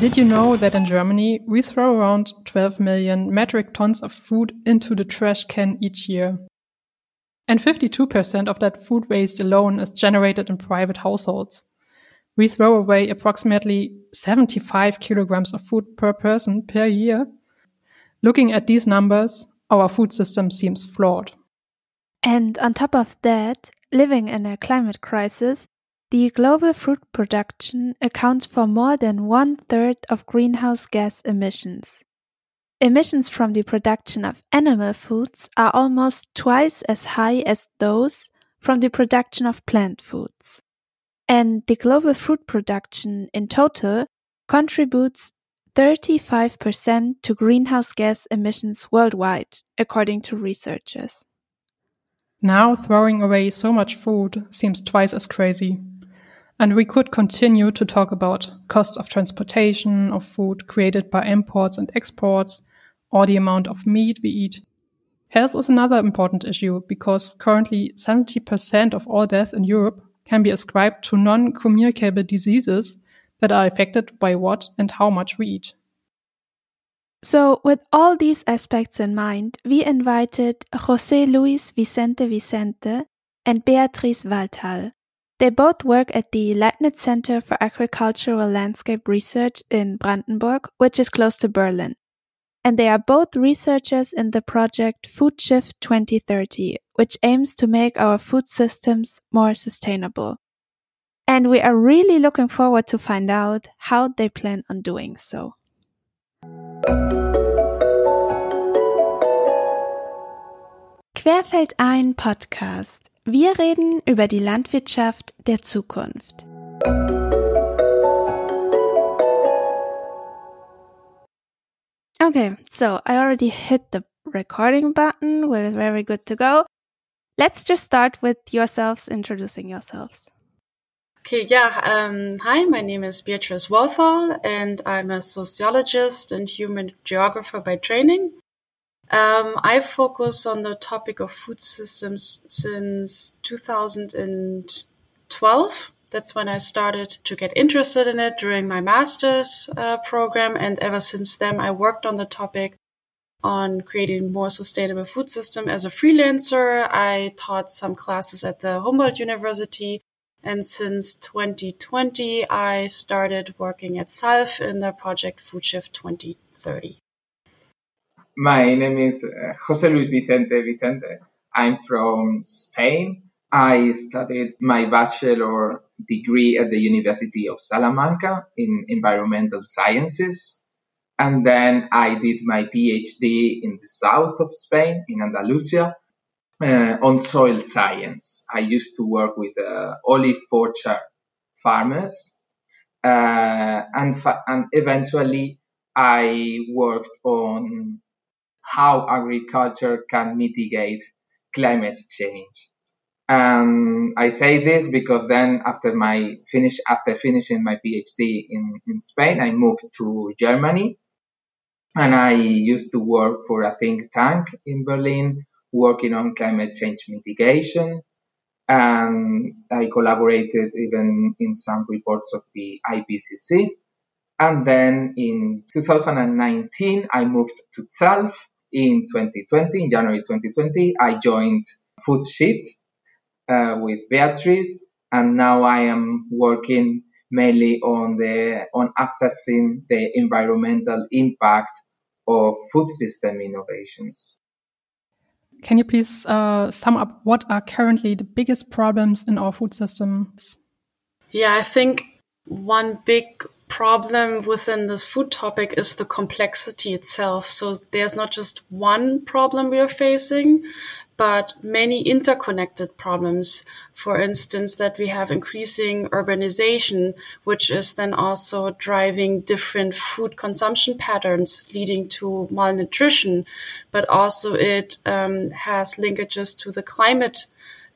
Did you know that in Germany we throw around 12 million metric tons of food into the trash can each year? And 52% of that food waste alone is generated in private households. We throw away approximately 75 kilograms of food per person per year. Looking at these numbers, our food system seems flawed. And on top of that, living in a climate crisis, the global fruit production accounts for more than one third of greenhouse gas emissions. Emissions from the production of animal foods are almost twice as high as those from the production of plant foods. And the global fruit production in total contributes 35% to greenhouse gas emissions worldwide, according to researchers. Now throwing away so much food seems twice as crazy. And we could continue to talk about costs of transportation of food created by imports and exports, or the amount of meat we eat. Health is another important issue because currently 70% of all deaths in Europe can be ascribed to non-communicable diseases that are affected by what and how much we eat. So, with all these aspects in mind, we invited José Luis Vicente Vicente and Beatrice Walthall, they both work at the Leibniz Center for Agricultural Landscape Research in Brandenburg, which is close to Berlin. And they are both researchers in the project Food Shift 2030, which aims to make our food systems more sustainable. And we are really looking forward to find out how they plan on doing so. Querfeldein Podcast Wir reden über die Landwirtschaft der Zukunft. Okay, so I already hit the recording button. We're very good to go. Let's just start with yourselves introducing yourselves. Okay, yeah. Um, hi, my name is Beatrice Walthall, and I'm a sociologist and human geographer by training. Um, I focus on the topic of food systems since 2012. That's when I started to get interested in it during my master's uh, program. And ever since then, I worked on the topic on creating more sustainable food system as a freelancer. I taught some classes at the Humboldt University. And since 2020, I started working at ZALF in the project Food Shift 2030. My name is uh, Jose Luis Vicente Vicente. I'm from Spain. I studied my bachelor degree at the University of Salamanca in environmental sciences. And then I did my PhD in the south of Spain, in Andalusia, uh, on soil science. I used to work with uh, olive orchard farmers. Uh, and, fa- and eventually I worked on how agriculture can mitigate climate change. And I say this because then after my finish, after finishing my PhD in, in Spain, I moved to Germany and I used to work for a think tank in Berlin working on climate change mitigation. And I collaborated even in some reports of the IPCC. And then in 2019, I moved to ZALF in 2020, in January 2020, I joined Food Shift uh, with Beatrice, and now I am working mainly on the on assessing the environmental impact of food system innovations. Can you please uh, sum up what are currently the biggest problems in our food systems? Yeah, I think one big problem within this food topic is the complexity itself. So there's not just one problem we are facing, but many interconnected problems. For instance, that we have increasing urbanization, which is then also driving different food consumption patterns, leading to malnutrition, but also it um, has linkages to the climate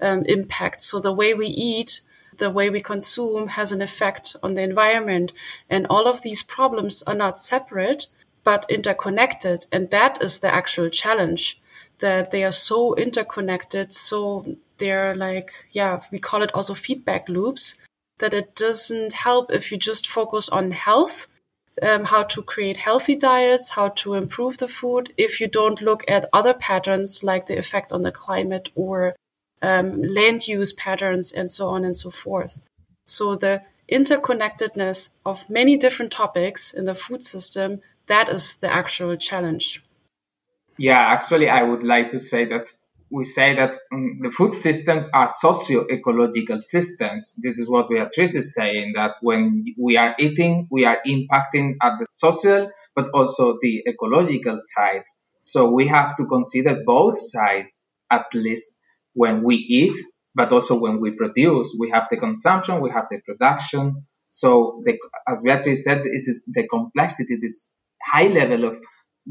um, impact. So the way we eat the way we consume has an effect on the environment. And all of these problems are not separate, but interconnected. And that is the actual challenge that they are so interconnected. So they're like, yeah, we call it also feedback loops. that it doesn't help if you just focus on health, um, how to create healthy diets, how to improve the food, if you don't look at other patterns like the effect on the climate or um, land use patterns and so on and so forth. So the interconnectedness of many different topics in the food system, that is the actual challenge. Yeah, actually, I would like to say that we say that um, the food systems are socio-ecological systems. This is what Beatrice is saying, that when we are eating, we are impacting at the social, but also the ecological sides. So we have to consider both sides, at least when we eat, but also when we produce. We have the consumption, we have the production. So the, as Beatrice said, this is the complexity, this high level of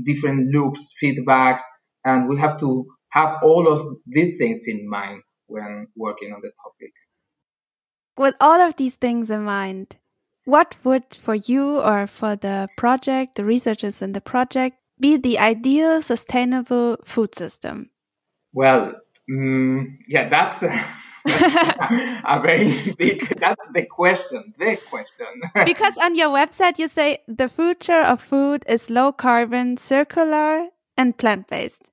different loops, feedbacks, and we have to have all of these things in mind when working on the topic. With all of these things in mind, what would for you or for the project, the researchers in the project, be the ideal sustainable food system? Well, mm, yeah, that's a, a very big, that's the question, the question. because on your website, you say the future of food is low carbon, circular, and plant based.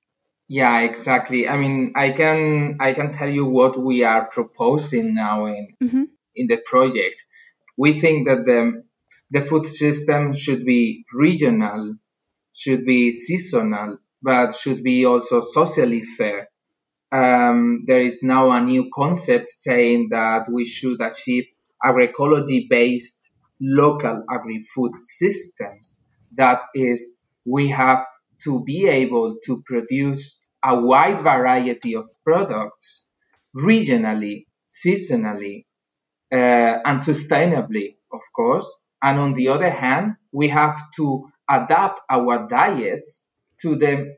Yeah, exactly. I mean, I can I can tell you what we are proposing now in mm-hmm. in the project. We think that the the food system should be regional, should be seasonal, but should be also socially fair. Um, there is now a new concept saying that we should achieve agroecology based local agri-food systems. That is, we have to be able to produce a wide variety of products regionally, seasonally, uh, and sustainably, of course. And on the other hand, we have to adapt our diets to the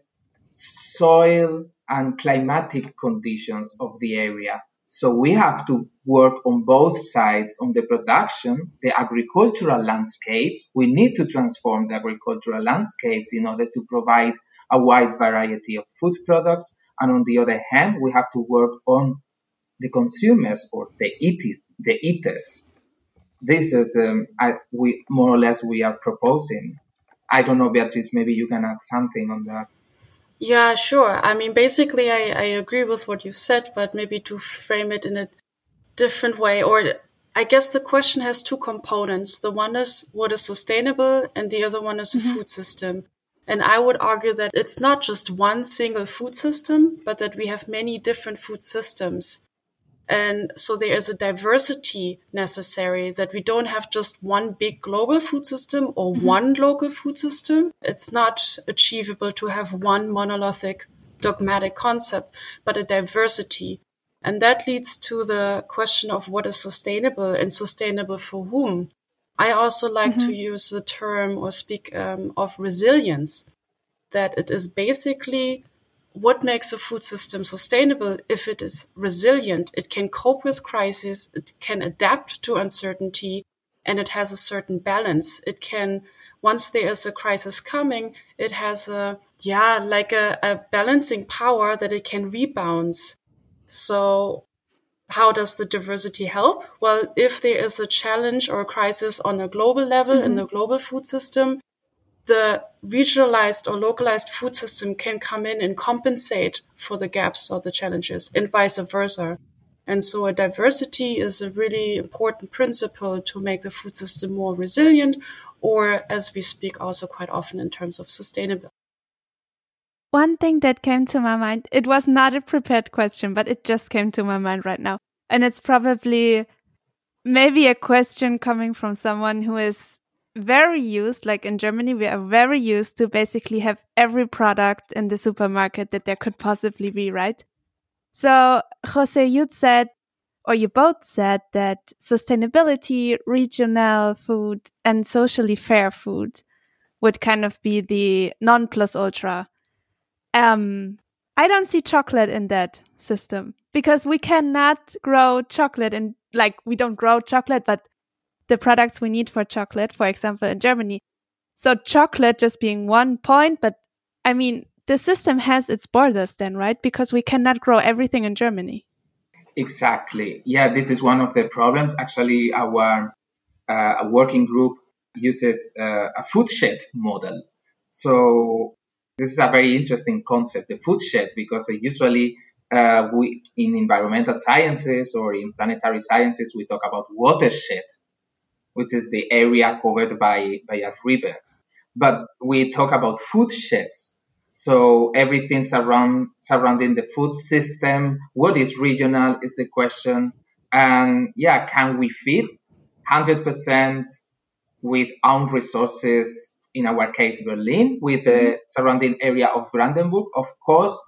soil and climatic conditions of the area. So we have to work on both sides on the production, the agricultural landscapes. We need to transform the agricultural landscapes in order to provide a wide variety of food products. And on the other hand, we have to work on the consumers or the eaters. The eaters. This is um, I, we more or less we are proposing. I don't know, Beatrice. Maybe you can add something on that. Yeah, sure. I mean, basically, I, I agree with what you've said, but maybe to frame it in a different way, or I guess the question has two components. The one is what is sustainable, and the other one is mm-hmm. a food system. And I would argue that it's not just one single food system, but that we have many different food systems. And so there is a diversity necessary that we don't have just one big global food system or mm-hmm. one local food system. It's not achievable to have one monolithic dogmatic concept, but a diversity. And that leads to the question of what is sustainable and sustainable for whom. I also like mm-hmm. to use the term or speak um, of resilience, that it is basically what makes a food system sustainable if it is resilient. It can cope with crisis, it can adapt to uncertainty, and it has a certain balance. It can, once there is a crisis coming, it has a, yeah, like a, a balancing power that it can rebound. So how does the diversity help? Well, if there is a challenge or a crisis on a global level mm-hmm. in the global food system, the regionalized or localized food system can come in and compensate for the gaps or the challenges and vice versa. And so a diversity is a really important principle to make the food system more resilient or as we speak also quite often in terms of sustainability. One thing that came to my mind, it was not a prepared question, but it just came to my mind right now. And it's probably maybe a question coming from someone who is very used, like in Germany, we are very used to basically have every product in the supermarket that there could possibly be, right? So, Jose, you said, or you both said that sustainability, regional food, and socially fair food would kind of be the non plus ultra um, I don't see chocolate in that system because we cannot grow chocolate and like we don't grow chocolate, but the products we need for chocolate, for example, in Germany. So chocolate just being one point, but I mean, the system has its borders then, right? Because we cannot grow everything in Germany. Exactly. Yeah, this is one of the problems. Actually, our uh, working group uses uh, a food shed model. So this is a very interesting concept, the food shed, because usually uh, we in environmental sciences or in planetary sciences we talk about watershed, which is the area covered by by a river. But we talk about food sheds. So everything surround, surrounding the food system. What is regional is the question. And yeah, can we feed 100% with own resources? In our case, Berlin, with the mm-hmm. surrounding area of Brandenburg. Of course,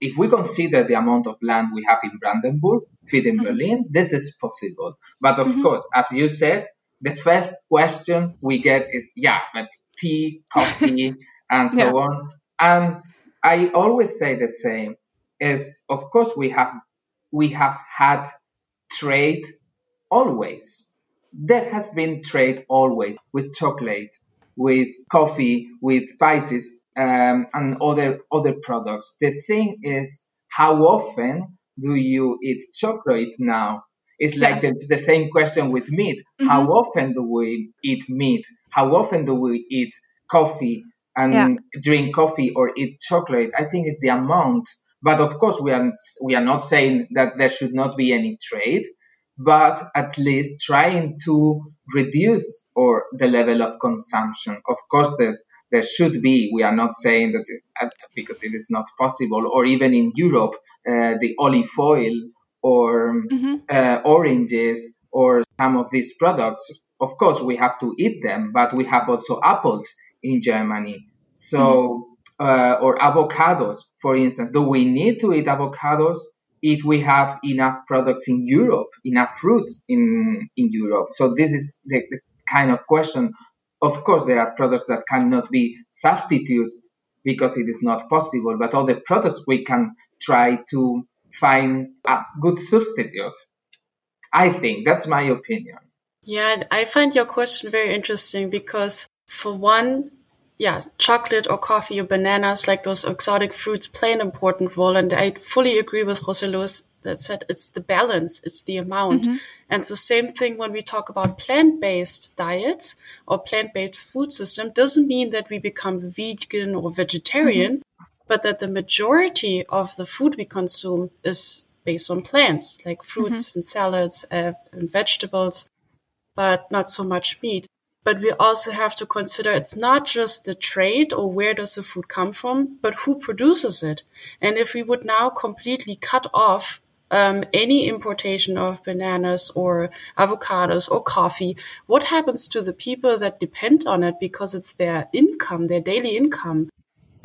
if we consider the amount of land we have in Brandenburg, feeding mm-hmm. Berlin, this is possible. But of mm-hmm. course, as you said, the first question we get is, yeah, but tea, coffee, and so yeah. on. And I always say the same is, of course, we have, we have had trade always. There has been trade always with chocolate, with coffee, with spices, um, and other, other products. The thing is, how often do you eat chocolate now? It's like yeah. the, the, same question with meat. Mm-hmm. How often do we eat meat? How often do we eat coffee and yeah. drink coffee or eat chocolate? I think it's the amount. But of course, we are we are not saying that there should not be any trade, but at least trying to reduce or the level of consumption. Of course, the there should be. We are not saying that uh, because it is not possible, or even in Europe, uh, the olive oil or mm-hmm. uh, oranges or some of these products. Of course, we have to eat them, but we have also apples in Germany. So, mm-hmm. uh, or avocados, for instance. Do we need to eat avocados if we have enough products in Europe, enough fruits in, in Europe? So this is the, the kind of question. Of course, there are products that cannot be substituted because it is not possible, but all the products we can try to find a good substitute. I think that's my opinion. Yeah, I find your question very interesting because for one, yeah, chocolate or coffee or bananas, like those exotic fruits play an important role. And I fully agree with Jose Luis that said it's the balance, it's the amount. Mm-hmm. And it's the same thing when we talk about plant-based diets or plant-based food system doesn't mean that we become vegan or vegetarian. Mm-hmm but that the majority of the food we consume is based on plants, like fruits mm-hmm. and salads uh, and vegetables, but not so much meat. But we also have to consider it's not just the trade or where does the food come from, but who produces it. And if we would now completely cut off um, any importation of bananas or avocados or coffee, what happens to the people that depend on it because it's their income, their daily income?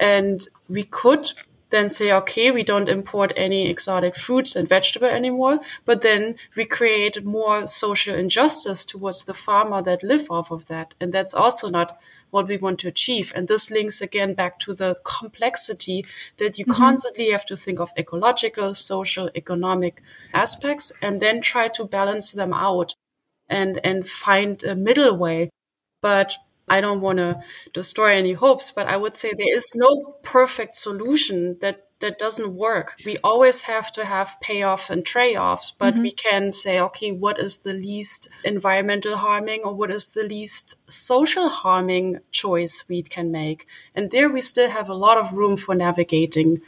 And we could then say, okay, we don't import any exotic fruits and vegetable anymore, but then we create more social injustice towards the farmer that live off of that. And that's also not what we want to achieve. And this links again back to the complexity that you mm-hmm. constantly have to think of ecological, social, economic aspects and then try to balance them out and, and find a middle way. But I don't want to destroy any hopes, but I would say there is no perfect solution that that doesn't work. We always have to have payoffs and trade-offs, but mm-hmm. we can say, okay, what is the least environmental harming or what is the least social harming choice we can make? And there we still have a lot of room for navigating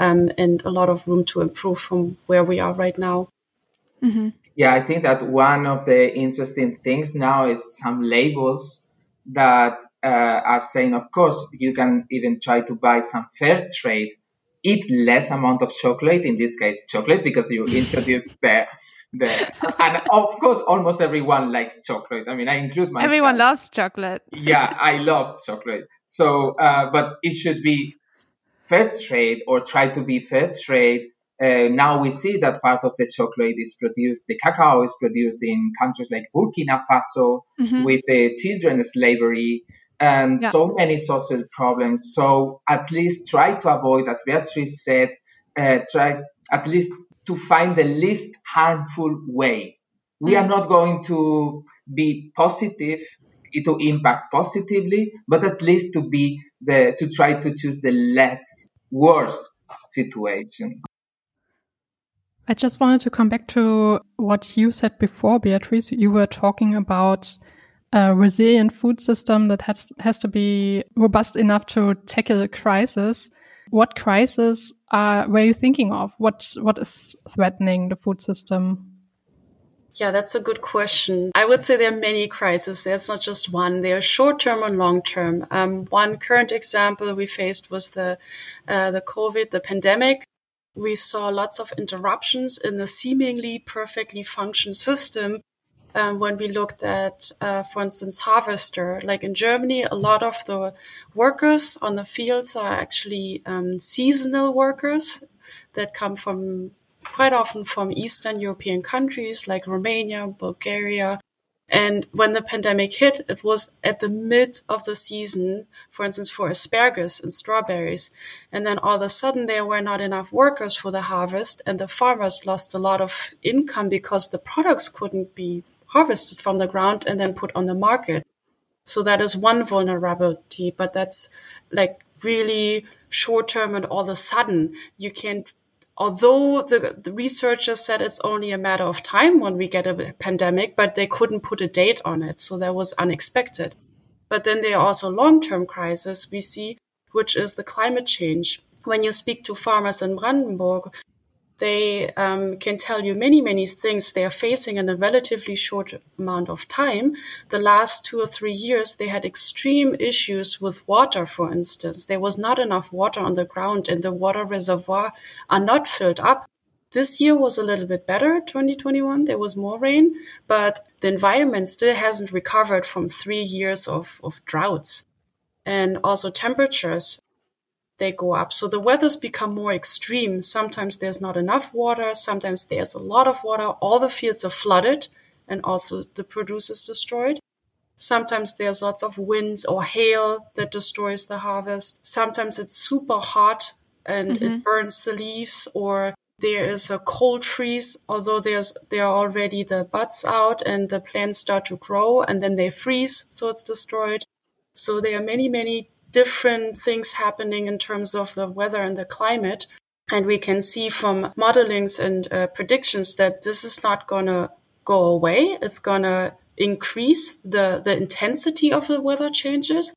um, and a lot of room to improve from where we are right now. Mm-hmm. Yeah, I think that one of the interesting things now is some labels that uh, are saying, of course, you can even try to buy some fair trade, eat less amount of chocolate, in this case, chocolate, because you introduce the, the, and of course, almost everyone likes chocolate. I mean, I include myself. Everyone loves chocolate. yeah, I love chocolate. So, uh, but it should be fair trade or try to be fair trade uh, now we see that part of the chocolate is produced, the cacao is produced in countries like Burkina Faso mm-hmm. with the children slavery and yeah. so many social problems. So at least try to avoid, as Beatrice said, uh, try at least to find the least harmful way. We mm-hmm. are not going to be positive to impact positively, but at least to be the to try to choose the less worse situation. I just wanted to come back to what you said before, Beatrice. You were talking about a resilient food system that has has to be robust enough to tackle a crisis. What crisis are were you thinking of? What what is threatening the food system? Yeah, that's a good question. I would say there are many crises. There's not just one. They are short term and long term. Um, one current example we faced was the uh, the COVID, the pandemic. We saw lots of interruptions in the seemingly perfectly functioned system um, when we looked at, uh, for instance, harvester. Like in Germany, a lot of the workers on the fields are actually um, seasonal workers that come from quite often from Eastern European countries like Romania, Bulgaria. And when the pandemic hit, it was at the mid of the season, for instance, for asparagus and strawberries. And then all of a sudden there were not enough workers for the harvest and the farmers lost a lot of income because the products couldn't be harvested from the ground and then put on the market. So that is one vulnerability, but that's like really short term and all of a sudden you can't although the, the, researchers said it's only a matter of time when we get a pandemic, but they couldn't put a date on it. So that was unexpected. But then there are also long-term crises we see, which is the climate change. When you speak to farmers in Brandenburg, they um, can tell you many, many things they are facing in a relatively short amount of time. The last two or three years, they had extreme issues with water, for instance. There was not enough water on the ground and the water reservoir are not filled up. This year was a little bit better, 2021. There was more rain, but the environment still hasn't recovered from three years of, of droughts. And also temperatures they go up. So the weathers become more extreme. Sometimes there's not enough water. Sometimes there's a lot of water. All the fields are flooded and also the produce is destroyed. Sometimes there's lots of winds or hail that destroys the harvest. Sometimes it's super hot and mm-hmm. it burns the leaves or there is a cold freeze, although there's there are already the buds out and the plants start to grow and then they freeze, so it's destroyed. So there are many, many different things happening in terms of the weather and the climate. And we can see from modelings and uh, predictions that this is not going to go away. It's going to increase the, the intensity of the weather changes,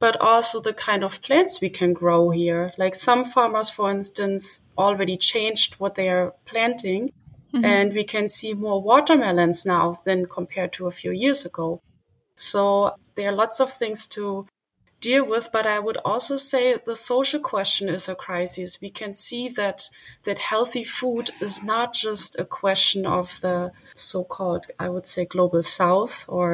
but also the kind of plants we can grow here. Like some farmers, for instance, already changed what they are planting. Mm-hmm. And we can see more watermelons now than compared to a few years ago. So there are lots of things to deal with. But I would also say the social question is a crisis. We can see that that healthy food is not just a question of the so-called, I would say, global South or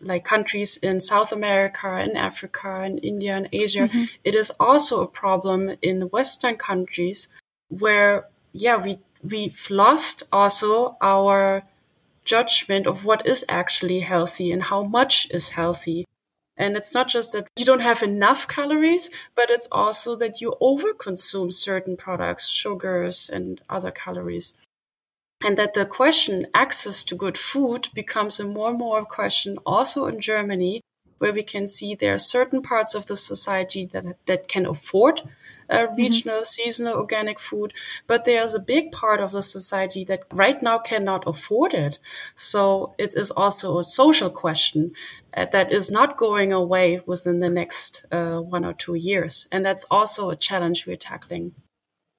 like countries in South America and Africa and India and Asia. Mm-hmm. It is also a problem in the Western countries where, yeah, we we've lost also our judgment of what is actually healthy and how much is healthy. And it's not just that you don't have enough calories, but it's also that you overconsume certain products, sugars and other calories. And that the question, access to good food becomes a more and more question also in Germany, where we can see there are certain parts of the society that, that can afford uh, regional, mm-hmm. seasonal organic food, but there's a big part of the society that right now cannot afford it. So it is also a social question uh, that is not going away within the next uh, one or two years. And that's also a challenge we're tackling.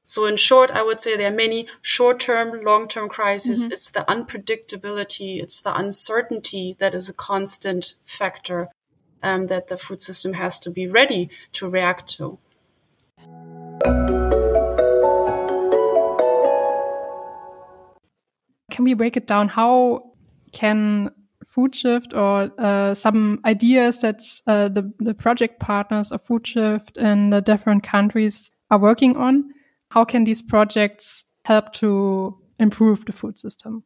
So in short, I would say there are many short-term, long-term crises. Mm-hmm. It's the unpredictability, it's the uncertainty that is a constant factor um, that the food system has to be ready to react to. Can we break it down? How can Food Shift or uh, some ideas that uh, the, the project partners of Food Shift in the different countries are working on, how can these projects help to improve the food system?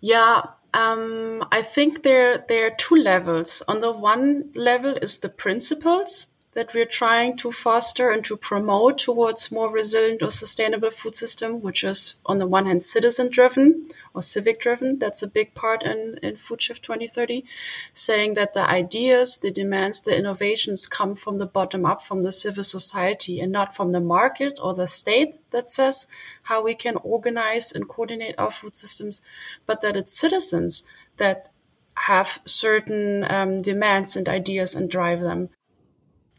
Yeah, um, I think there there are two levels. On the one level is the principles that we're trying to foster and to promote towards more resilient or sustainable food system, which is on the one hand citizen driven or civic driven. That's a big part in, in Food Shift 2030, saying that the ideas, the demands, the innovations come from the bottom up, from the civil society and not from the market or the state that says how we can organize and coordinate our food systems, but that it's citizens that have certain um, demands and ideas and drive them.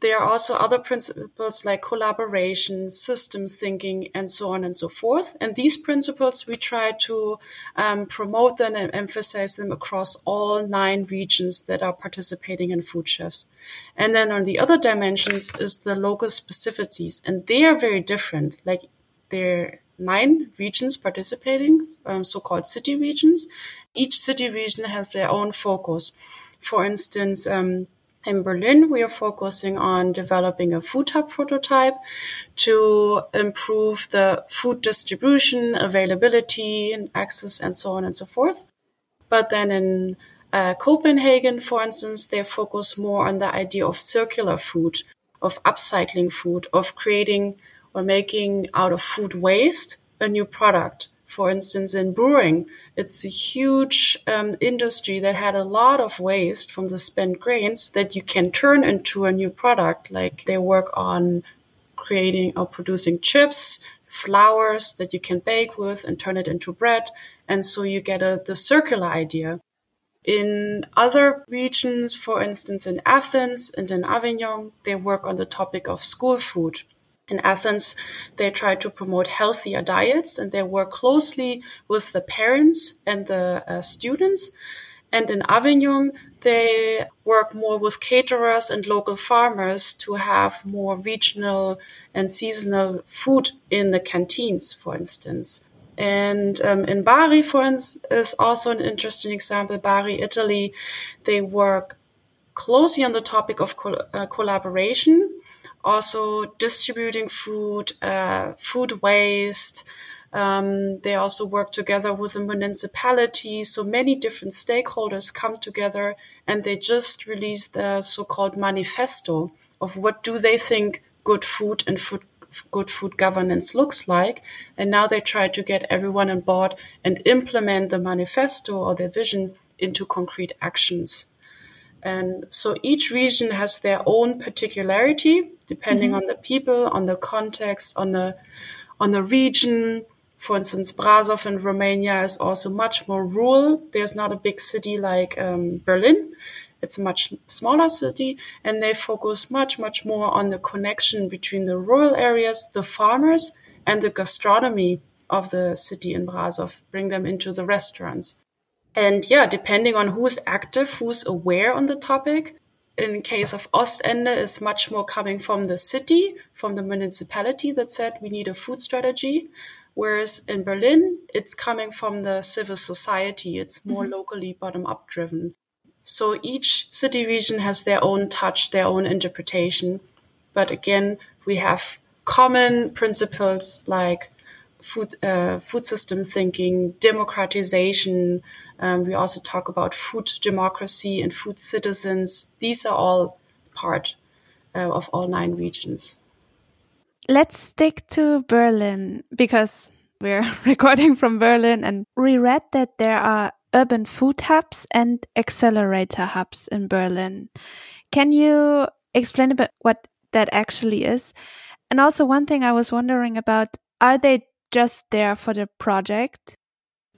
There are also other principles like collaboration, system thinking, and so on and so forth. And these principles, we try to um, promote them and emphasize them across all nine regions that are participating in food shifts. And then on the other dimensions is the local specificities, and they are very different. Like there are nine regions participating, um, so-called city regions. Each city region has their own focus. For instance, um, in Berlin, we are focusing on developing a food hub prototype to improve the food distribution, availability, and access, and so on and so forth. But then in uh, Copenhagen, for instance, they focus more on the idea of circular food, of upcycling food, of creating or making out of food waste a new product. For instance, in brewing, it's a huge um, industry that had a lot of waste from the spent grains that you can turn into a new product. Like they work on creating or producing chips, flours that you can bake with and turn it into bread. And so you get a, the circular idea. In other regions, for instance, in Athens and in Avignon, they work on the topic of school food in Athens, they try to promote healthier diets and they work closely with the parents and the uh, students. And in Avignon, they work more with caterers and local farmers to have more regional and seasonal food in the canteens, for instance. And um, in Bari, for instance, is also an interesting example. Bari, Italy, they work closely on the topic of uh, collaboration also distributing food, uh, food waste. Um, they also work together with the municipality. So many different stakeholders come together and they just released the so-called manifesto of what do they think good food and food good food governance looks like. And now they try to get everyone on board and implement the manifesto or their vision into concrete actions. And so each region has their own particularity depending mm-hmm. on the people, on the context, on the on the region. For instance, Brasov in Romania is also much more rural. There's not a big city like um, Berlin. It's a much smaller city, and they focus much, much more on the connection between the rural areas, the farmers, and the gastronomy of the city in Brasov, bring them into the restaurants. And yeah, depending on who's active, who's aware on the topic, in case of Ostende is much more coming from the city, from the municipality that said we need a food strategy. Whereas in Berlin, it's coming from the civil society. It's more mm-hmm. locally bottom up driven. So each city region has their own touch, their own interpretation. But again, we have common principles like food, uh, food system thinking, democratization, um, we also talk about food democracy and food citizens. These are all part uh, of all nine regions. Let's stick to Berlin because we're recording from Berlin and we read that there are urban food hubs and accelerator hubs in Berlin. Can you explain a bit what that actually is? And also one thing I was wondering about, are they just there for the project?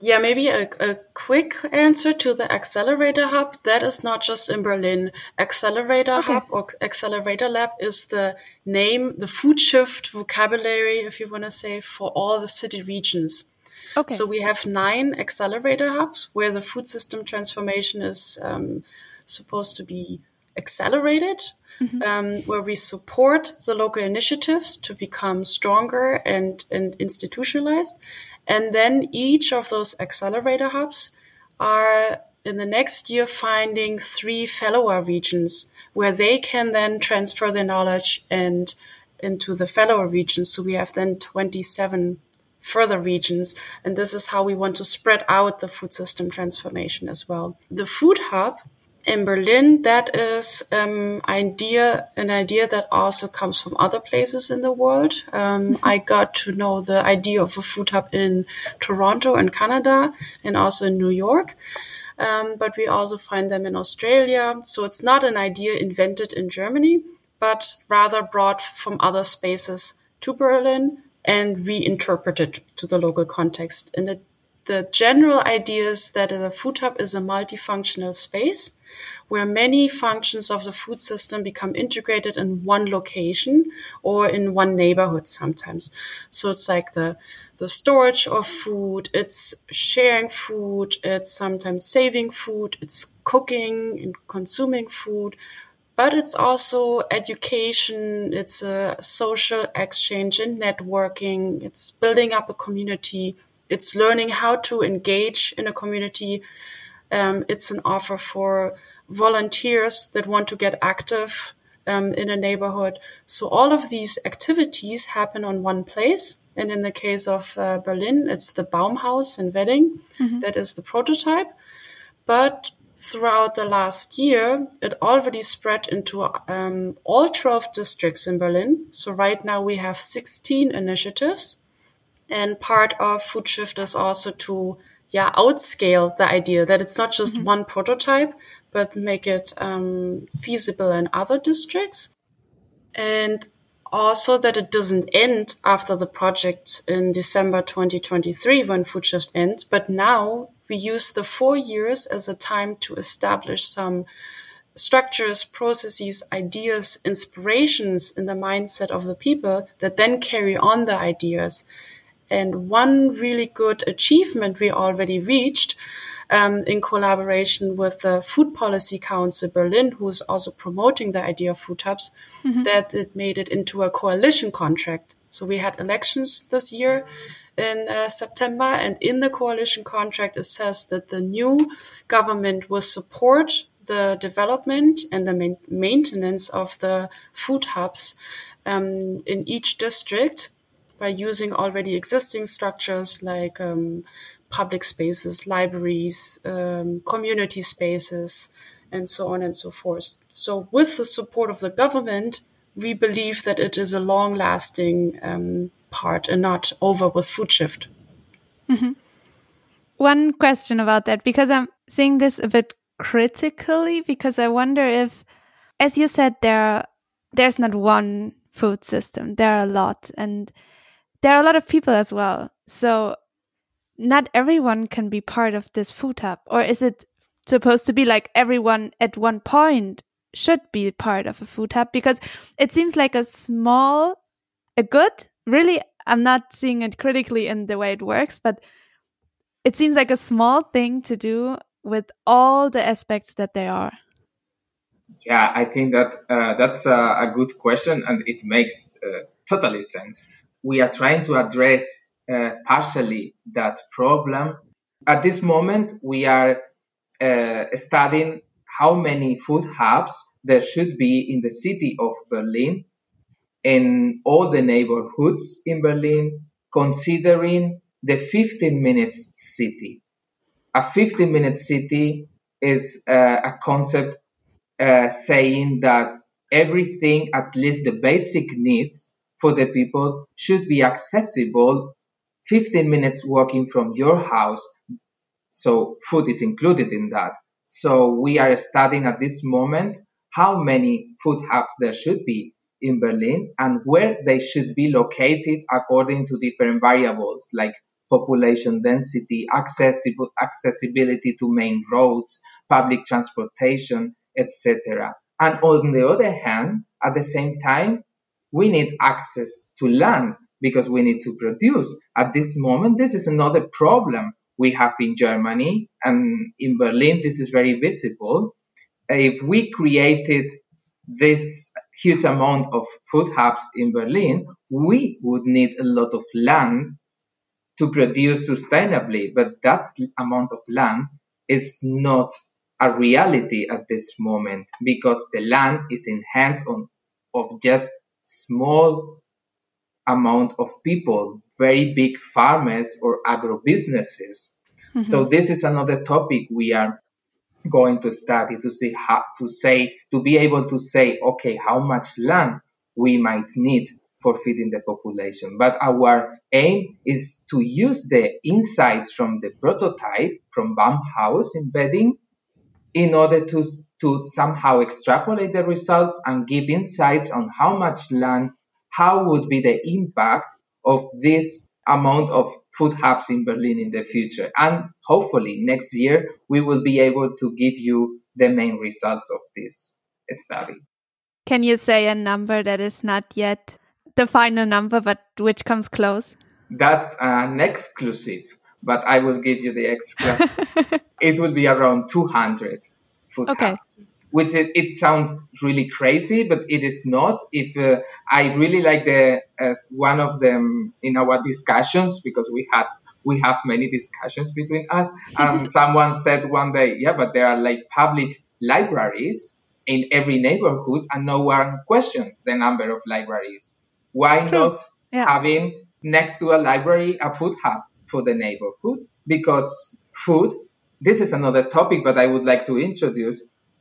Yeah, maybe a, a quick answer to the Accelerator Hub. That is not just in Berlin. Accelerator okay. Hub or Accelerator Lab is the name, the food shift vocabulary, if you want to say, for all the city regions. Okay. So we have nine accelerator hubs where the food system transformation is um, supposed to be accelerated, mm-hmm. um, where we support the local initiatives to become stronger and, and institutionalized. And then each of those accelerator hubs are in the next year finding three fellower regions where they can then transfer their knowledge and into the fellower regions. So we have then 27 further regions. And this is how we want to spread out the food system transformation as well. The food hub in Berlin, that is um, idea an idea that also comes from other places in the world. Um, I got to know the idea of a food hub in Toronto in Canada and also in New York. Um, but we also find them in Australia. So it's not an idea invented in Germany, but rather brought from other spaces to Berlin and reinterpreted to the local context. And it, the general idea is that a food hub is a multifunctional space where many functions of the food system become integrated in one location or in one neighborhood sometimes. So it's like the the storage of food, it's sharing food, it's sometimes saving food, it's cooking and consuming food, but it's also education, it's a social exchange and networking, it's building up a community, it's learning how to engage in a community. Um, it's an offer for volunteers that want to get active um, in a neighborhood. So all of these activities happen on one place. And in the case of uh, Berlin, it's the Baumhaus in Wedding mm-hmm. that is the prototype. But throughout the last year, it already spread into um, all 12 districts in Berlin. So right now we have 16 initiatives. And part of Food Shift is also to yeah, outscale the idea that it's not just mm-hmm. one prototype, but make it um, feasible in other districts. And also that it doesn't end after the project in December 2023 when Food Shift ends, but now we use the four years as a time to establish some structures, processes, ideas, inspirations in the mindset of the people that then carry on the ideas. And one really good achievement we already reached um, in collaboration with the Food Policy Council Berlin, who's also promoting the idea of food hubs, mm-hmm. that it made it into a coalition contract. So we had elections this year in uh, September, and in the coalition contract, it says that the new government will support the development and the ma- maintenance of the food hubs um, in each district by using already existing structures like um, public spaces, libraries, um, community spaces, and so on and so forth. So, with the support of the government, we believe that it is a long lasting um, part and not over with food shift. Mm-hmm. One question about that, because I'm saying this a bit critically, because I wonder if, as you said, there there's not one food system. There are a lot, and there are a lot of people as well. So not everyone can be part of this food hub, or is it supposed to be like everyone at one point should be part of a food hub? Because it seems like a small, a good really, I'm not seeing it critically in the way it works, but it seems like a small thing to do with all the aspects that there are. Yeah, I think that uh, that's a, a, good question, and it makes uh, totally sense. We are trying to address uh, partially that problem. At this moment, we are uh, studying how many food hubs there should be in the city of Berlin in all the neighborhoods in Berlin, considering the 15 minutes city. A 15 minute city is uh, a concept uh, saying that everything, at least the basic needs for the people, should be accessible 15 minutes walking from your house. So food is included in that. So we are studying at this moment how many food hubs there should be in Berlin and where they should be located according to different variables like population density, accessible, accessibility to main roads, public transportation, etc. And on the other hand, at the same time, we need access to land because we need to produce. At this moment, this is another problem we have in Germany and in Berlin. This is very visible. If we created this huge amount of food hubs in Berlin, we would need a lot of land to produce sustainably. But that amount of land is not a reality at this moment because the land is in hands on, of just small amount of people, very big farmers or agro businesses. Mm-hmm. So this is another topic we are going to study to see how to say to be able to say okay how much land we might need for feeding the population but our aim is to use the insights from the prototype from Baumhaus House in Wedding in order to to somehow extrapolate the results and give insights on how much land how would be the impact of this amount of food hubs in Berlin in the future. And hopefully next year we will be able to give you the main results of this study. Can you say a number that is not yet the final number, but which comes close? That's an exclusive, but I will give you the exclusive. it will be around 200 food okay. hubs which it, it, sounds really crazy, but it is not. If uh, I really like the uh, one of them in our discussions because we had we have many discussions between us. And someone said one day, yeah, but there are like public libraries in every neighborhood, and no one questions the number of libraries. Why True. not yeah. having next to a library a food hub for the neighborhood? Because food. This is another topic, but I would like to introduce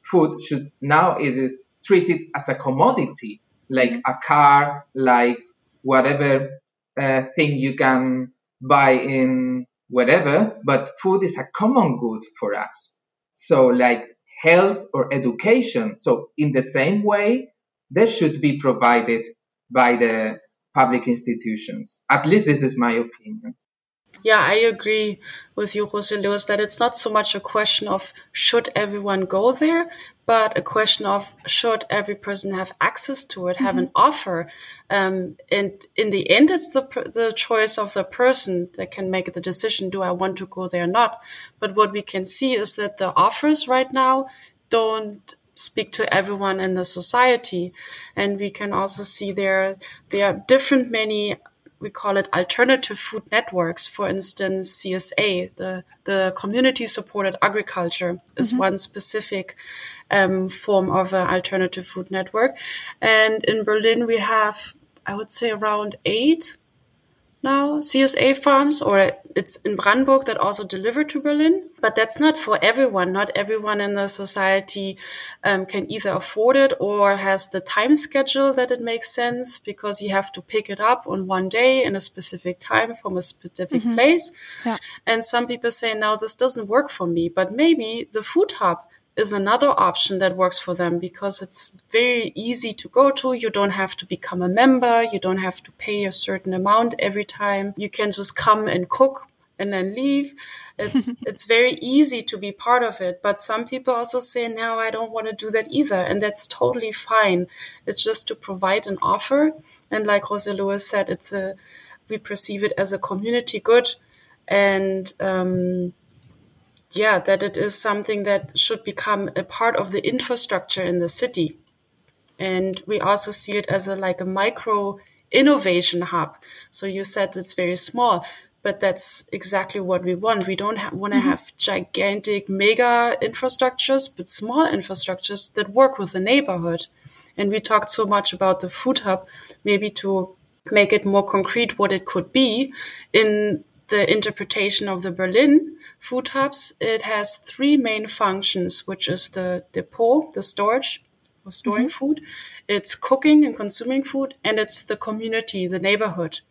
food should now it is treated as a commodity, like a car, like whatever uh, thing you can buy in whatever. But food is a common good for us. So like health or education. So in the same way, they should be provided by the public institutions. At least this is my opinion. Yeah, I agree with you, Jose Luis, that it's not so much a question of should everyone go there, but a question of should every person have access to it, have mm-hmm. an offer. Um, and in the end, it's the, the choice of the person that can make the decision, do I want to go there or not? But what we can see is that the offers right now don't speak to everyone in the society. And we can also see there, there are different many we call it alternative food networks. For instance, CSA, the, the community supported agriculture is mm-hmm. one specific um, form of an alternative food network. And in Berlin, we have, I would say, around eight now, CSA farms, or it's in Brandenburg that also deliver to Berlin. But that's not for everyone. Not everyone in the society um, can either afford it or has the time schedule that it makes sense because you have to pick it up on one day in a specific time from a specific mm-hmm. place. Yeah. And some people say, no, this doesn't work for me. But maybe the food hub is another option that works for them because it's very easy to go to. You don't have to become a member. You don't have to pay a certain amount every time. You can just come and cook and then leave. It's, it's very easy to be part of it. But some people also say, no, I don't want to do that either. And that's totally fine. It's just to provide an offer. And like Jose Luis said, it's a, we perceive it as a community good. And, um, yeah, that it is something that should become a part of the infrastructure in the city. And we also see it as a like a micro innovation hub. So you said it's very small, but that's exactly what we want. We don't ha- want to mm-hmm. have gigantic mega infrastructures, but small infrastructures that work with the neighborhood. And we talked so much about the food hub, maybe to make it more concrete what it could be in the interpretation of the Berlin food hubs, it has three main functions, which is the depot, the storage or storing mm-hmm. food, it's cooking and consuming food, and it's the community, the neighborhood.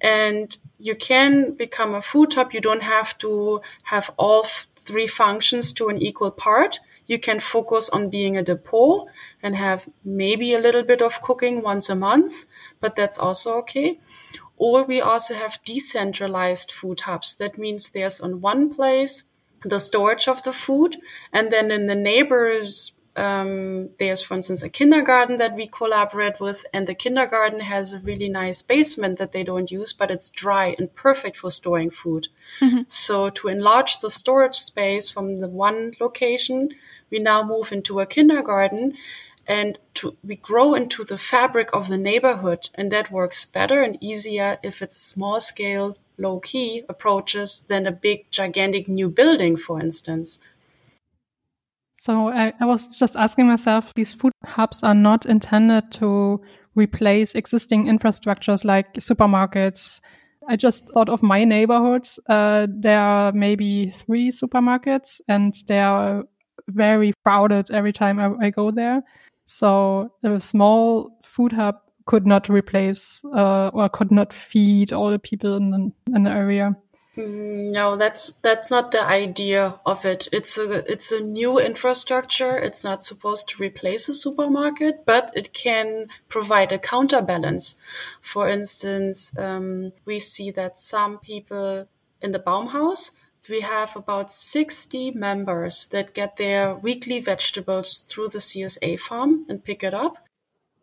And you can become a food hub. You don't have to have all f- three functions to an equal part. You can focus on being a depot and have maybe a little bit of cooking once a month, but that's also okay. Or we also have decentralized food hubs. That means there's on one place the storage of the food, and then in the neighbors, um, there's, for instance, a kindergarten that we collaborate with, and the kindergarten has a really nice basement that they don't use, but it's dry and perfect for storing food. Mm-hmm. So, to enlarge the storage space from the one location, we now move into a kindergarten and to, we grow into the fabric of the neighborhood and that works better and easier if it's small scale low key approaches than a big gigantic new building for instance so I, I was just asking myself these food hubs are not intended to replace existing infrastructures like supermarkets I just thought of my neighborhood. Uh, there are maybe three supermarkets, and they are very crowded every time I, I go there. So a small food hub could not replace uh, or could not feed all the people in the, in the area. Mm, no, that's that's not the idea of it. It's a it's a new infrastructure. It's not supposed to replace a supermarket, but it can provide a counterbalance. For instance, um, we see that some people in the Baumhaus we have about 60 members that get their weekly vegetables through the CSA farm and pick it up.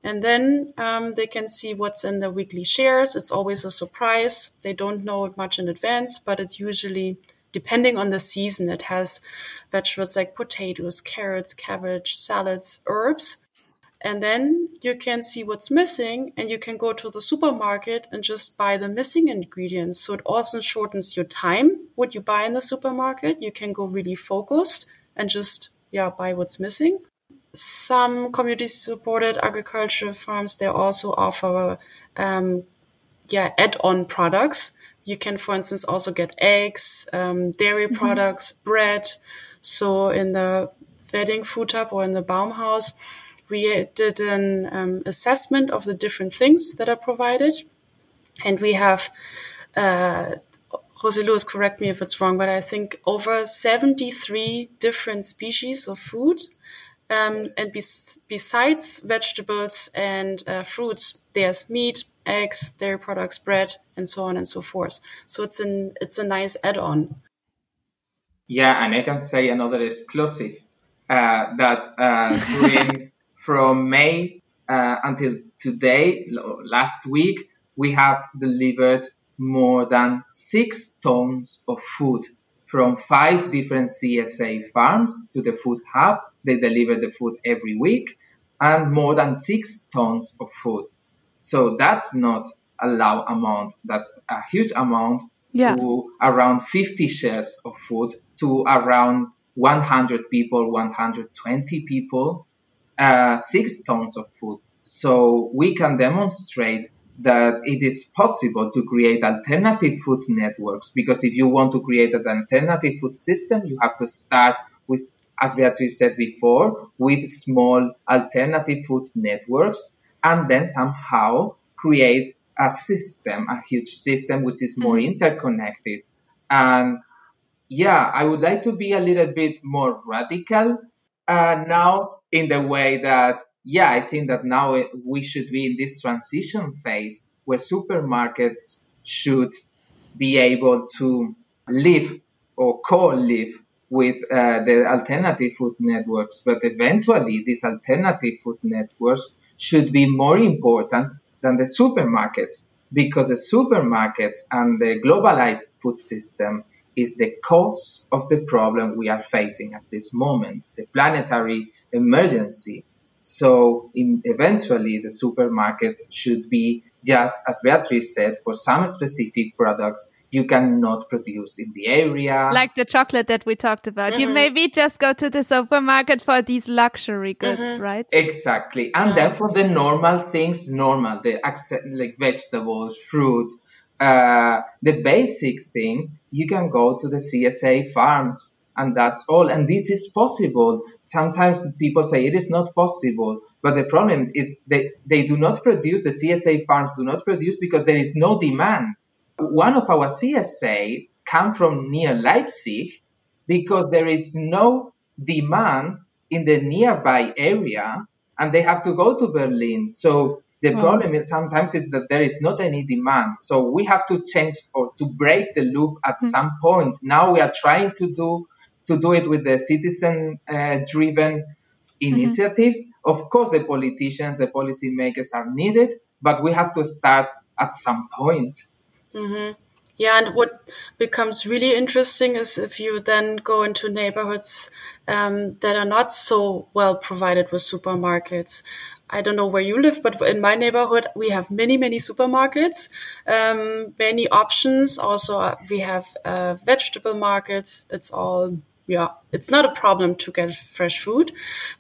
And then um, they can see what's in the weekly shares. It's always a surprise. They don't know it much in advance, but it's usually depending on the season. It has vegetables like potatoes, carrots, cabbage, salads, herbs. And then you can see what's missing and you can go to the supermarket and just buy the missing ingredients. So it also shortens your time, what you buy in the supermarket. You can go really focused and just, yeah, buy what's missing some community supported agricultural farms they also offer um, yeah add-on products you can for instance also get eggs um, dairy mm-hmm. products bread so in the Wedding food hub or in the Baumhaus we did an um, assessment of the different things that are provided and we have uh, Jose Luis, correct me if it's wrong, but I think over 73 different species of food um, and bes- besides vegetables and uh, fruits, there's meat, eggs, dairy products, bread, and so on and so forth. So it's an it's a nice add-on. Yeah, and I can say another exclusive uh, that uh, during from May uh, until today, last week, we have delivered more than six tons of food from five different CSA farms to the food hub they deliver the food every week and more than six tons of food. So that's not a low amount. That's a huge amount yeah. to around 50 shares of food to around 100 people, 120 people, uh, six tons of food. So we can demonstrate that it is possible to create alternative food networks because if you want to create an alternative food system, you have to start with as Beatrice said before, with small alternative food networks, and then somehow create a system, a huge system which is more mm-hmm. interconnected. And yeah, I would like to be a little bit more radical uh, now in the way that, yeah, I think that now we should be in this transition phase where supermarkets should be able to live or co-live with uh, the alternative food networks, but eventually these alternative food networks should be more important than the supermarkets because the supermarkets and the globalized food system is the cause of the problem we are facing at this moment, the planetary emergency. So in, eventually the supermarkets should be just as Beatrice said, for some specific products, you cannot produce in the area. Like the chocolate that we talked about. Mm-hmm. You maybe just go to the supermarket for these luxury goods, mm-hmm. right? Exactly. And yeah. then for the normal things, normal, the like vegetables, fruit, uh, the basic things, you can go to the CSA farms and that's all. And this is possible. Sometimes people say it is not possible. But the problem is they, they do not produce, the CSA farms do not produce because there is no demand one of our CSAs come from near Leipzig because there is no demand in the nearby area and they have to go to Berlin. So the oh. problem is sometimes is that there is not any demand. So we have to change or to break the loop at mm-hmm. some point. Now we are trying to do to do it with the citizen uh, driven mm-hmm. initiatives. Mm-hmm. Of course, the politicians, the policymakers are needed, but we have to start at some point. Mm-hmm. Yeah, and what becomes really interesting is if you then go into neighborhoods um, that are not so well provided with supermarkets. I don't know where you live, but in my neighborhood, we have many, many supermarkets, um, many options. Also, uh, we have uh, vegetable markets. It's all yeah, it's not a problem to get fresh food.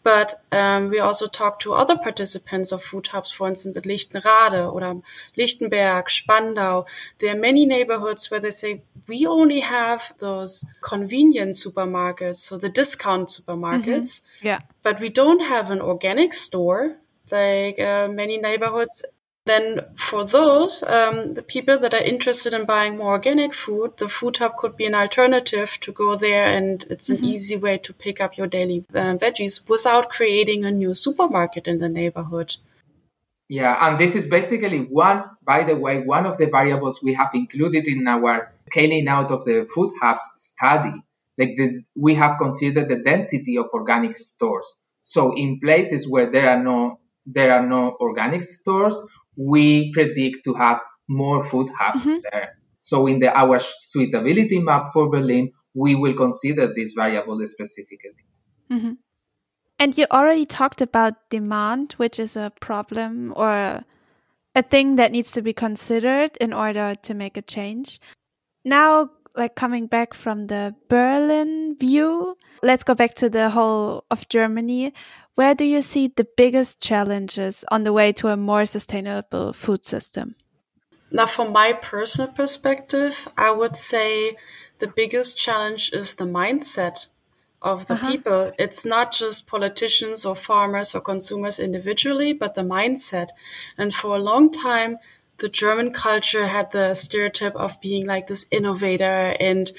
But um, we also talk to other participants of food hubs, for instance, at Lichtenrade or Lichtenberg, Spandau. There are many neighborhoods where they say we only have those convenience supermarkets, so the discount supermarkets. Mm-hmm. Yeah. But we don't have an organic store like uh, many neighborhoods then for those, um, the people that are interested in buying more organic food, the food hub could be an alternative to go there and it's an mm-hmm. easy way to pick up your daily uh, veggies without creating a new supermarket in the neighborhood. Yeah, and this is basically one, by the way, one of the variables we have included in our scaling out of the food hubs study. Like the, we have considered the density of organic stores. So in places where there are no there are no organic stores, we predict to have more food hubs mm-hmm. there. So in the our suitability map for Berlin, we will consider this variable specifically. Mm-hmm. And you already talked about demand, which is a problem or a thing that needs to be considered in order to make a change. Now, like coming back from the Berlin view, let's go back to the whole of Germany. Where do you see the biggest challenges on the way to a more sustainable food system? Now, from my personal perspective, I would say the biggest challenge is the mindset of the uh-huh. people. It's not just politicians or farmers or consumers individually, but the mindset. And for a long time, the German culture had the stereotype of being like this innovator and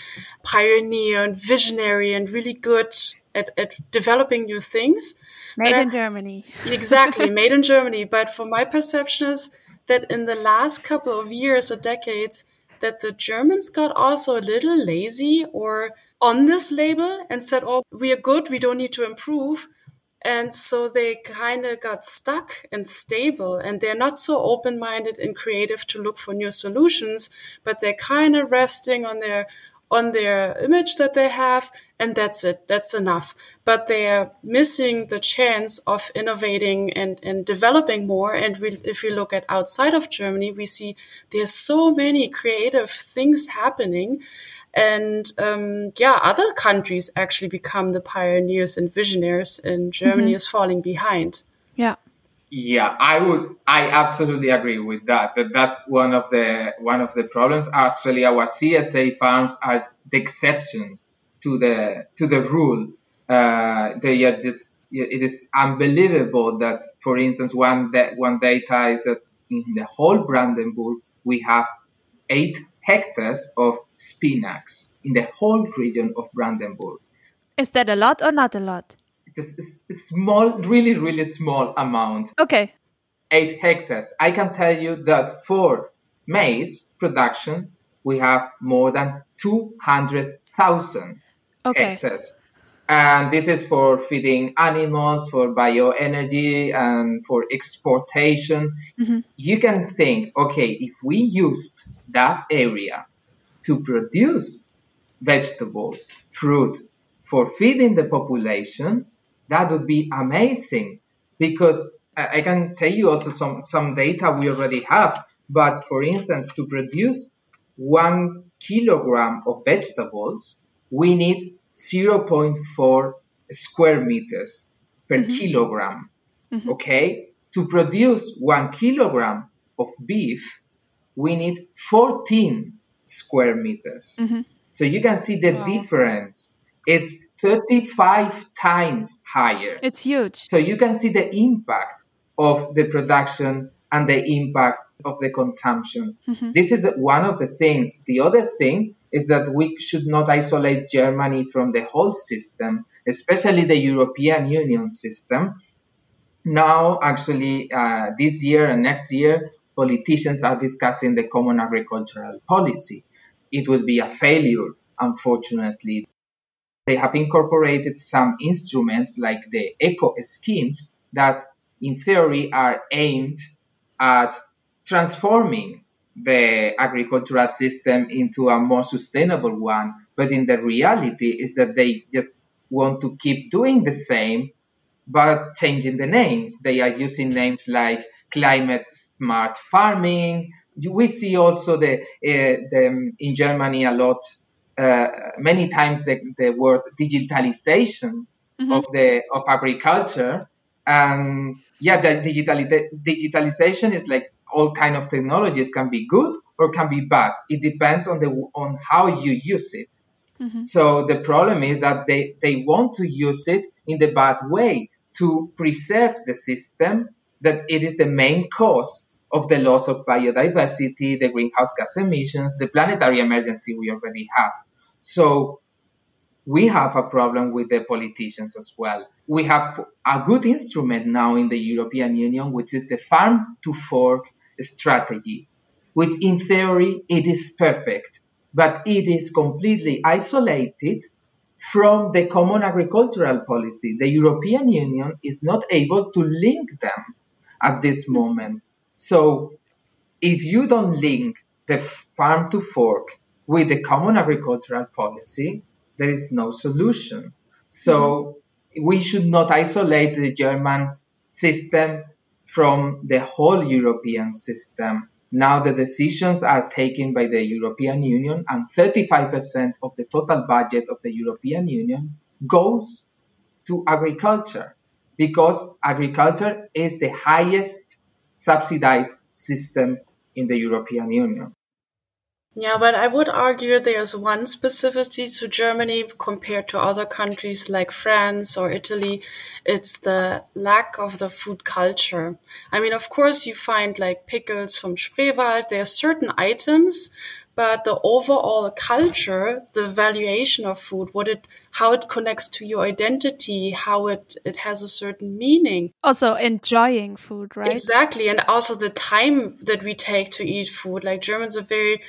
pioneer and visionary and really good at, at developing new things. Made in Germany. exactly, made in Germany. But for my perception is that in the last couple of years or decades, that the Germans got also a little lazy or on this label and said, oh, we are good, we don't need to improve. And so they kind of got stuck and stable and they're not so open minded and creative to look for new solutions, but they're kind of resting on their on their image that they have, and that's it. That's enough. But they are missing the chance of innovating and, and developing more. And we, if we look at outside of Germany, we see there's so many creative things happening. And um, yeah, other countries actually become the pioneers and visionaries, and Germany mm-hmm. is falling behind. Yeah. Yeah, I would. I absolutely agree with that. That that's one of the one of the problems. Actually, our CSA farms are the exceptions to the to the rule. Uh, they are just. It is unbelievable that, for instance, one that one data is that in the whole Brandenburg we have eight hectares of spinach in the whole region of Brandenburg. Is that a lot or not a lot? it's a, small, really, really small amount. Okay. Eight hectares. I can tell you that for maize production, we have more than 200,000 okay. hectares. And this is for feeding animals, for bioenergy, and for exportation. Mm-hmm. You can think, okay, if we used that area to produce vegetables, fruit, for feeding the population, that would be amazing because I can say you also some, some data we already have. But for instance, to produce one kilogram of vegetables, we need 0.4 square meters per mm-hmm. kilogram. Mm-hmm. Okay. To produce one kilogram of beef, we need 14 square meters. Mm-hmm. So you can see the wow. difference. It's 35 times higher. It's huge. So you can see the impact of the production and the impact of the consumption. Mm-hmm. This is one of the things. The other thing is that we should not isolate Germany from the whole system, especially the European Union system. Now, actually, uh, this year and next year, politicians are discussing the common agricultural policy. It would be a failure, unfortunately they have incorporated some instruments like the eco schemes that in theory are aimed at transforming the agricultural system into a more sustainable one. But in the reality is that they just want to keep doing the same, but changing the names. They are using names like climate smart farming. We see also the, uh, the in Germany a lot uh, many times the, the word digitalization mm-hmm. of the of agriculture and yeah the digitali- digitalization is like all kind of technologies can be good or can be bad it depends on the on how you use it mm-hmm. so the problem is that they they want to use it in the bad way to preserve the system that it is the main cause of the loss of biodiversity, the greenhouse gas emissions, the planetary emergency we already have. So we have a problem with the politicians as well. We have a good instrument now in the European Union, which is the farm to fork strategy, which in theory it is perfect, but it is completely isolated from the common agricultural policy. The European Union is not able to link them at this moment. So if you don't link the farm to fork with the common agricultural policy, there is no solution. So mm-hmm. we should not isolate the German system from the whole European system. Now the decisions are taken by the European Union and 35% of the total budget of the European Union goes to agriculture because agriculture is the highest subsidized system in the European Union. Yeah, but I would argue there's one specificity to Germany compared to other countries like France or Italy. It's the lack of the food culture. I mean, of course, you find like pickles from Spreewald. There are certain items but the overall culture, the valuation of food, what it, how it connects to your identity, how it, it has a certain meaning. Also enjoying food, right? Exactly. And also the time that we take to eat food. Like Germans are very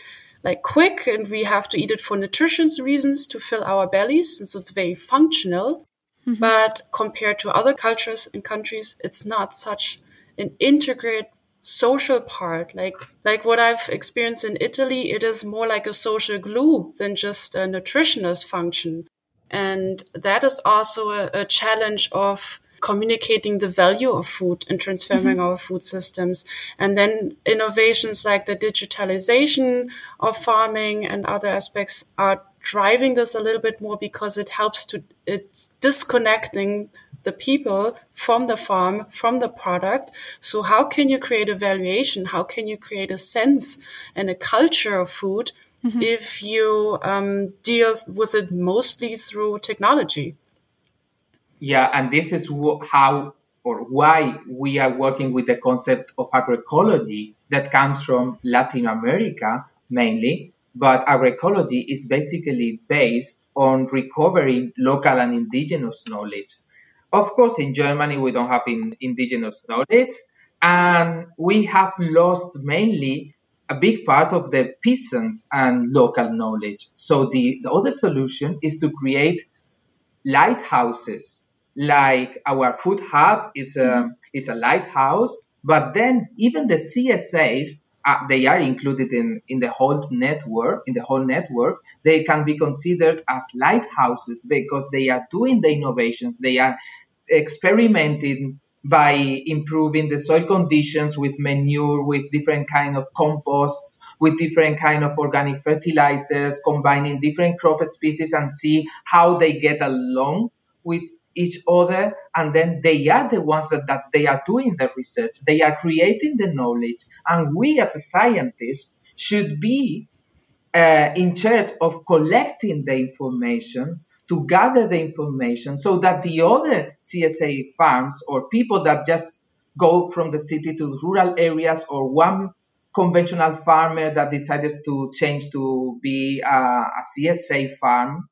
like quick and we have to eat it for nutritious reasons to fill our bellies. And so it's very functional. Mm -hmm. But compared to other cultures and countries, it's not such an integrated social part like like what i've experienced in italy it is more like a social glue than just a nutritionist function and that is also a, a challenge of communicating the value of food and transforming mm-hmm. our food systems and then innovations like the digitalization of farming and other aspects are driving this a little bit more because it helps to it's disconnecting the people from the farm, from the product. So how can you create a valuation? How can you create a sense and a culture of food mm-hmm. if you um, deal with it mostly through technology? Yeah, and this is how or why we are working with the concept of agroecology that comes from Latin America mainly. But agroecology is basically based on recovering local and indigenous knowledge. Of course, in Germany, we don't have in, indigenous knowledge, and we have lost mainly a big part of the peasant and local knowledge. So the, the other solution is to create lighthouses, like our food hub is a, is a lighthouse, but then even the CSAs uh, they are included in, in the whole network, in the whole network, they can be considered as lighthouses because they are doing the innovations, they are experimenting by improving the soil conditions with manure, with different kind of composts, with different kind of organic fertilizers, combining different crop species and see how they get along with each other. And then they are the ones that, that they are doing the research. They are creating the knowledge. And we as a scientist should be uh, in charge of collecting the information to gather the information so that the other CSA farms or people that just go from the city to rural areas or one conventional farmer that decides to change to be a, a CSA farm,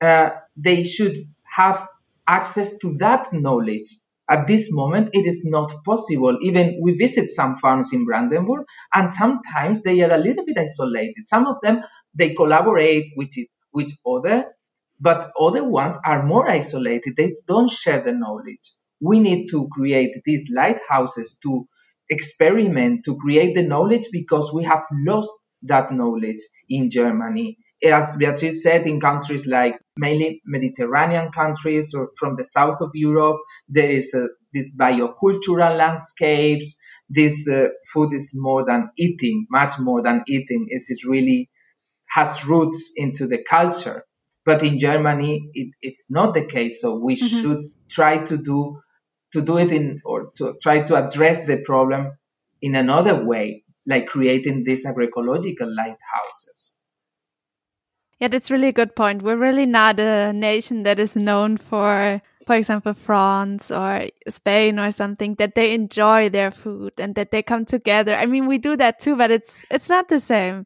uh, they should have access to that knowledge. At this moment, it is not possible. Even we visit some farms in Brandenburg, and sometimes they are a little bit isolated. Some of them they collaborate with it, with other but other ones are more isolated. They don't share the knowledge. We need to create these lighthouses to experiment, to create the knowledge because we have lost that knowledge in Germany. As Beatrice said, in countries like mainly Mediterranean countries or from the south of Europe, there is a, this biocultural landscapes. This uh, food is more than eating, much more than eating. It's really has roots into the culture. But in Germany, it, it's not the case. So we mm-hmm. should try to do to do it in or to try to address the problem in another way, like creating these agroecological lighthouses. Yeah, that's really a good point. We're really not a nation that is known for, for example, France or Spain or something that they enjoy their food and that they come together. I mean, we do that too, but it's it's not the same.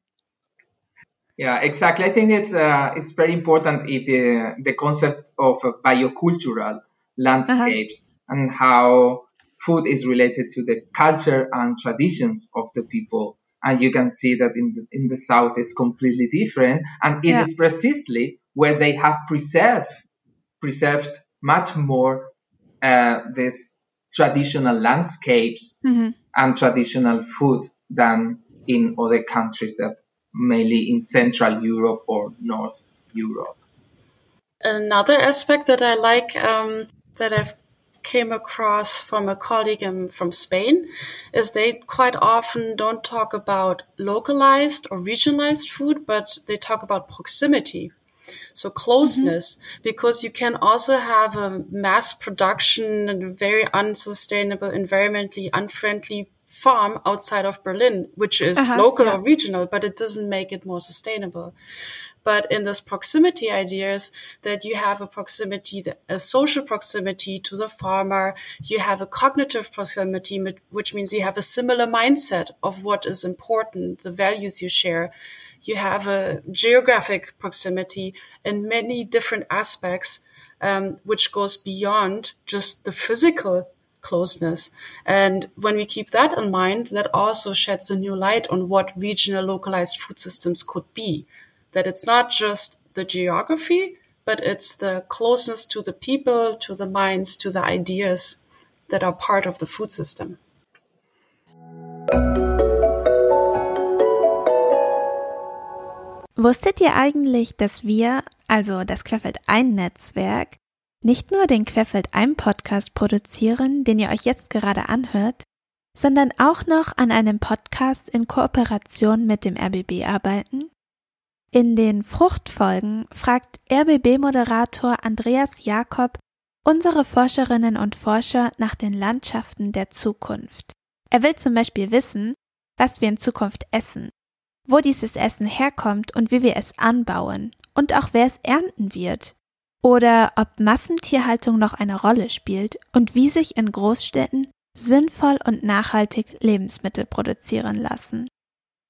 Yeah, exactly. I think it's uh, it's very important if uh, the concept of uh, biocultural landscapes uh-huh. and how food is related to the culture and traditions of the people. And you can see that in the, in the south is completely different, and it yeah. is precisely where they have preserved preserved much more uh, this traditional landscapes mm-hmm. and traditional food than in other countries that mainly in Central Europe or North Europe. Another aspect that I like um, that I've came across from a colleague from Spain is they quite often don't talk about localized or regionalized food, but they talk about proximity. So closeness, mm-hmm. because you can also have a mass production and very unsustainable, environmentally unfriendly farm outside of Berlin, which is uh-huh, local yeah. or regional, but it doesn't make it more sustainable. But in this proximity ideas that you have a proximity, a social proximity to the farmer, you have a cognitive proximity, which means you have a similar mindset of what is important, the values you share. You have a geographic proximity in many different aspects, um, which goes beyond just the physical closeness. And when we keep that in mind, that also sheds a new light on what regional localized food systems could be. That it's not just the geography, but it's the closeness to the people, to the minds, to the ideas that are part of the food system. Wusstet ihr eigentlich, dass wir, also das Querfeld ein Netzwerk, nicht nur den Querfeld ein Podcast produzieren, den ihr euch jetzt gerade anhört, sondern auch noch an einem Podcast in Kooperation mit dem RBB arbeiten? In den Fruchtfolgen fragt RBB-Moderator Andreas Jakob unsere Forscherinnen und Forscher nach den Landschaften der Zukunft. Er will zum Beispiel wissen, was wir in Zukunft essen, wo dieses Essen herkommt und wie wir es anbauen und auch wer es ernten wird oder ob Massentierhaltung noch eine Rolle spielt und wie sich in Großstädten sinnvoll und nachhaltig Lebensmittel produzieren lassen.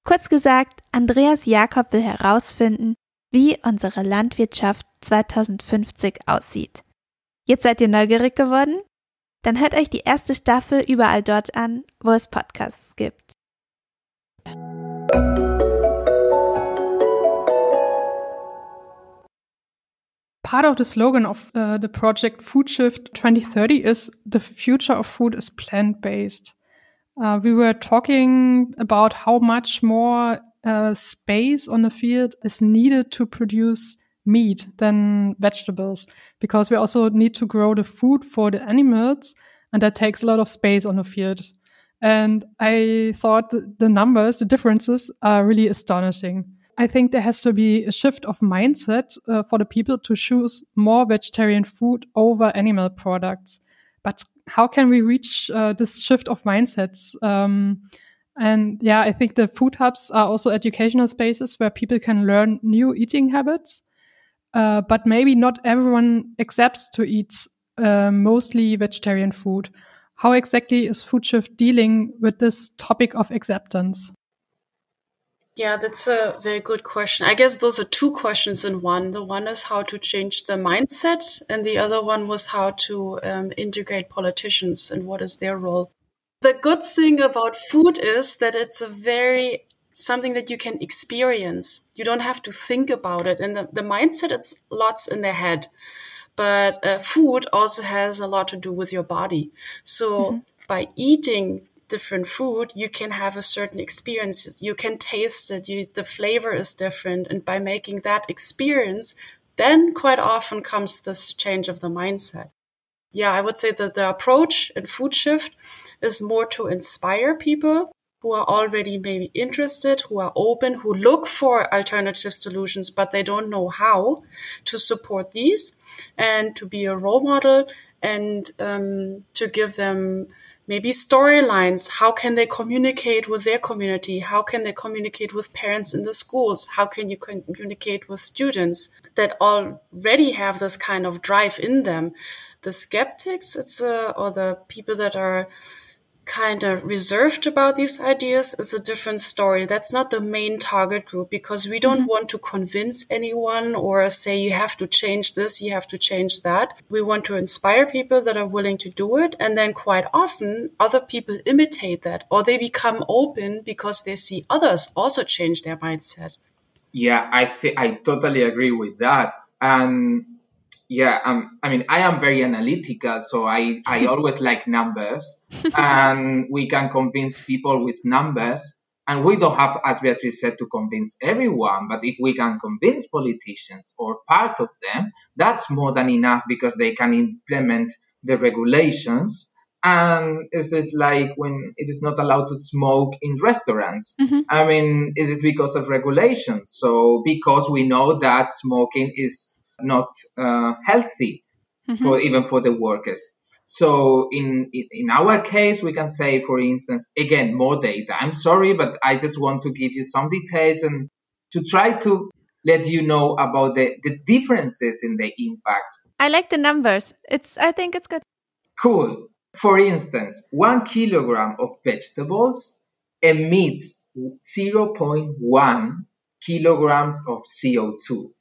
Kurz gesagt, Andreas Jakob will herausfinden, wie unsere Landwirtschaft 2050 aussieht. Jetzt seid ihr neugierig geworden? Dann hört euch die erste Staffel überall dort an, wo es Podcasts gibt. part of the slogan of uh, the project Food Shift 2030 is the future of food is plant based. Uh, we were talking about how much more uh, space on the field is needed to produce meat than vegetables because we also need to grow the food for the animals and that takes a lot of space on the field. And I thought the numbers, the differences are really astonishing. I think there has to be a shift of mindset uh, for the people to choose more vegetarian food over animal products. But how can we reach uh, this shift of mindsets? Um, and yeah, I think the food hubs are also educational spaces where people can learn new eating habits. Uh, but maybe not everyone accepts to eat uh, mostly vegetarian food. How exactly is Food Shift dealing with this topic of acceptance? Yeah, that's a very good question. I guess those are two questions in one. The one is how to change the mindset, and the other one was how to um, integrate politicians and what is their role. The good thing about food is that it's a very something that you can experience. You don't have to think about it. And the, the mindset, it's lots in the head. But uh, food also has a lot to do with your body. So mm-hmm. by eating different food, you can have a certain experience. You can taste it. You, the flavor is different. And by making that experience, then quite often comes this change of the mindset. Yeah, I would say that the approach in food shift is more to inspire people who are already maybe interested, who are open, who look for alternative solutions, but they don't know how to support these and to be a role model and um, to give them maybe storylines. How can they communicate with their community? How can they communicate with parents in the schools? How can you communicate with students that already have this kind of drive in them? The skeptics, it's uh, or the people that are kind of reserved about these ideas is a different story. That's not the main target group because we don't mm-hmm. want to convince anyone or say you have to change this, you have to change that. We want to inspire people that are willing to do it. And then quite often other people imitate that or they become open because they see others also change their mindset. Yeah, I th- I totally agree with that. And yeah, um, I mean, I am very analytical, so I, I always like numbers, and we can convince people with numbers. And we don't have, as Beatrice said, to convince everyone, but if we can convince politicians or part of them, that's more than enough because they can implement the regulations. And it is like when it is not allowed to smoke in restaurants. Mm-hmm. I mean, it is because of regulations. So because we know that smoking is not uh, healthy mm-hmm. for even for the workers. So in in our case, we can say, for instance, again, more data. I'm sorry, but I just want to give you some details and to try to let you know about the, the differences in the impacts. I like the numbers. It's I think it's good. Cool. For instance, one kilogram of vegetables emits 0.1 kilograms of CO2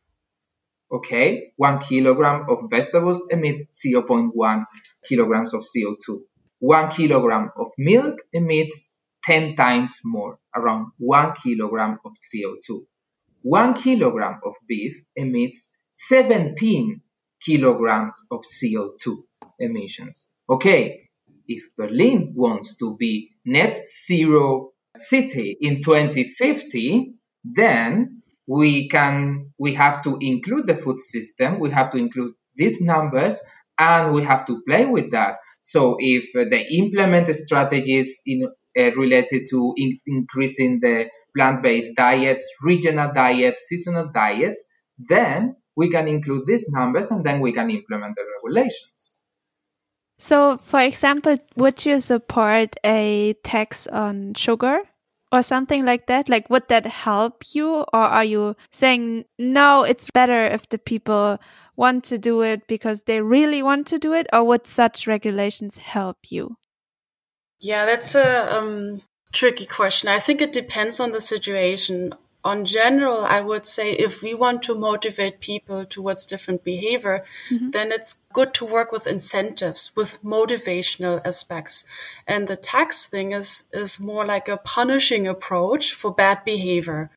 okay, one kilogram of vegetables emit 0.1 kilograms of CO2. One kilogram of milk emits 10 times more, around one kilogram of CO2. One kilogram of beef emits 17 kilograms of CO2 emissions. Okay, if Berlin wants to be net zero city in 2050, then we can we have to include the food system we have to include these numbers and we have to play with that. So if they implement strategies in uh, related to in, increasing the plant-based diets regional diets seasonal diets then we can include these numbers and then we can implement the regulations. So for example would you support a tax on sugar or something like that? Like, would that help you? Or are you saying, no, it's better if the people want to do it because they really want to do it? Or would such regulations help you? Yeah, that's a um, tricky question. I think it depends on the situation on general, I would say if we want to motivate people towards different behavior, mm-hmm. then it's good to work with incentives, with motivational aspects. And the tax thing is, is more like a punishing approach for bad behavior.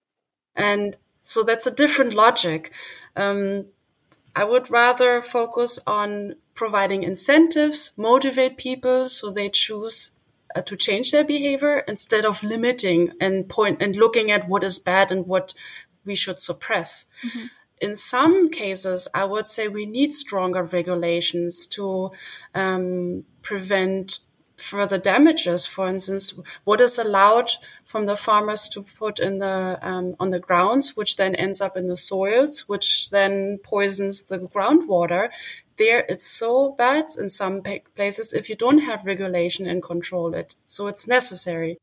And so that's a different logic. Um, I would rather focus on providing incentives, motivate people so they choose to change their behavior instead of limiting and point and looking at what is bad and what we should suppress. Mm-hmm. In some cases, I would say we need stronger regulations to um, prevent further damages. For instance, what is allowed from the farmers to put in the um, on the grounds, which then ends up in the soils, which then poisons the groundwater, there it's so bad in some places if you don't have regulation and control it. So it's necessary.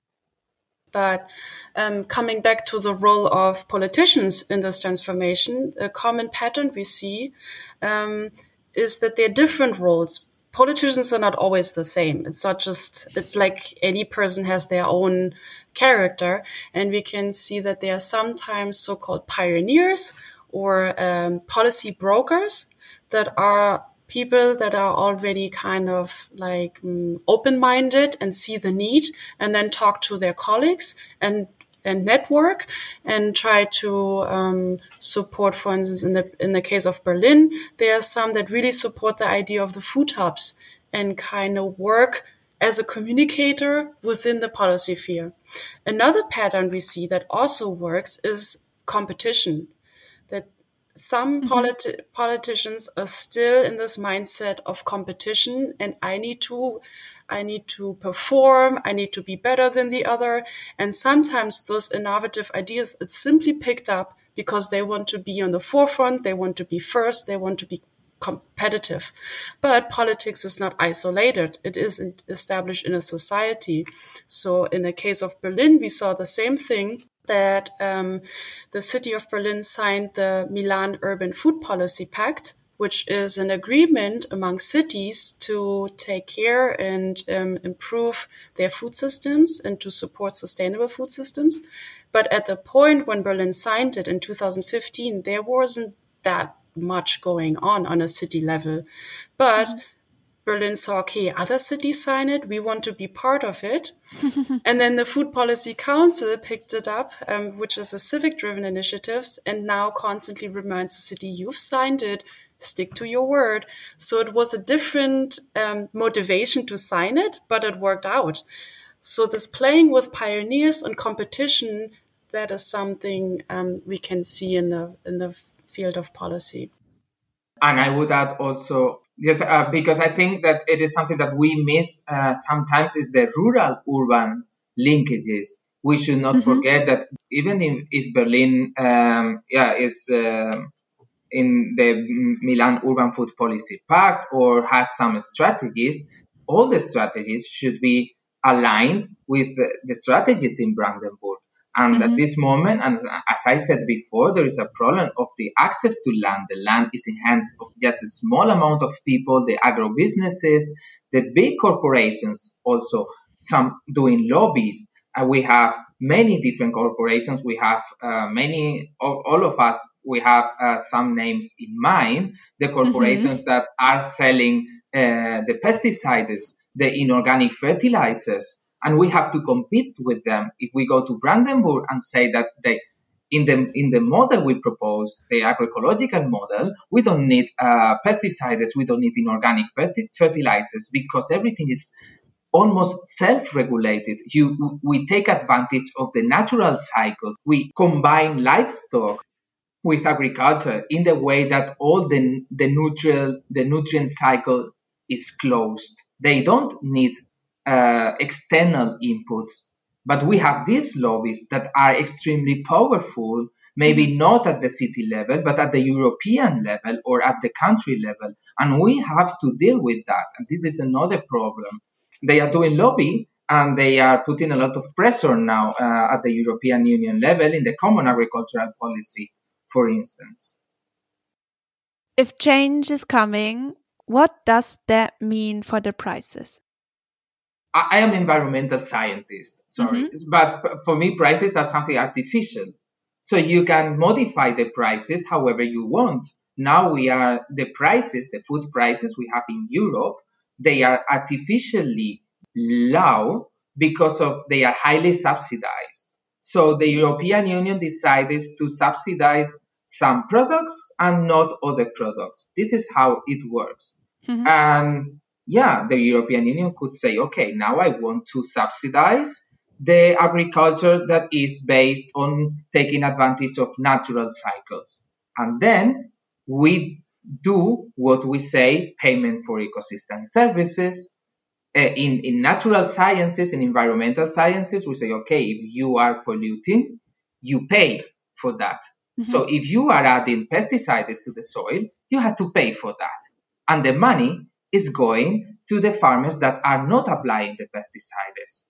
But um, coming back to the role of politicians in this transformation, a common pattern we see um, is that there are different roles. Politicians are not always the same. It's not just, it's like any person has their own character. And we can see that there are sometimes so called pioneers or um, policy brokers that are people that are already kind of like um, open-minded and see the need and then talk to their colleagues and and network and try to um, support for instance in the in the case of berlin there are some that really support the idea of the food hubs and kind of work as a communicator within the policy sphere another pattern we see that also works is competition some mm-hmm. politi- politicians are still in this mindset of competition and I need to I need to perform, I need to be better than the other. And sometimes those innovative ideas, it's simply picked up because they want to be on the forefront, they want to be first, they want to be competitive. But politics is not isolated. It isn't established in a society. So in the case of Berlin, we saw the same thing that um, the city of Berlin signed the Milan Urban Food Policy Pact, which is an agreement among cities to take care and um, improve their food systems and to support sustainable food systems. But at the point when Berlin signed it in 2015, there wasn't that much going on on a city level. But mm-hmm. Berlin saw, okay, other cities sign it. We want to be part of it. and then the Food Policy Council picked it up, um, which is a civic driven initiative, and now constantly reminds the city, you've signed it, stick to your word. So it was a different um, motivation to sign it, but it worked out. So this playing with pioneers and competition, that is something um, we can see in the in the field of policy. And I would add also, yes, uh, because I think that it is something that we miss uh, sometimes is the rural urban linkages. We should not mm-hmm. forget that even if, if Berlin, um, yeah, is uh, in the Milan Urban Food Policy Pact or has some strategies, all the strategies should be aligned with the, the strategies in Brandenburg. And mm-hmm. at this moment, and as I said before, there is a problem of the access to land. The land is in hands of just a small amount of people, the agro businesses, the big corporations also, some doing lobbies. And we have many different corporations. We have uh, many, all, all, of us, we have uh, some names in mind. The mm-hmm. corporations mm-hmm. that are selling uh, the pesticides, the inorganic fertilizers, and we have to compete with them. If we go to Brandenburg and say that they, in the in the model we propose, the agroecological model, we don't need uh, pesticides, we don't need inorganic fertilizers because everything is almost self-regulated. You, we take advantage of the natural cycles. We combine livestock with agriculture in the way that all the the nutrient the nutrient cycle is closed. They don't need uh, external inputs. But we have these lobbies that are extremely powerful, maybe mm-hmm. not at the city level, but at the European level or at the country level. And we have to deal with that. And this is another problem. They are doing lobby and they are putting a lot of pressure now uh, at the European Union level in the common agricultural policy, for instance. If change is coming, what does that mean for the prices? I, am environmental scientist, sorry, mm-hmm. but for me, prices are something artificial. So you can modify the prices however you want. Now we are the prices, the food prices we have in Europe, they are artificially low because of they are highly subsidized. So the European Union decided to subsidize some products and not other products. This is how it works. Mm-hmm. And yeah, the European Union could say, okay, now I want to subsidize the agriculture that is based on taking advantage of natural cycles. And then we do what we say payment for ecosystem services. Uh, in, in natural sciences and environmental sciences, we say, okay, if you are polluting, you pay for that. Mm-hmm. So if you are adding pesticides to the soil, you have to pay for that. And the money is going to the farmers that are not applying the pesticides.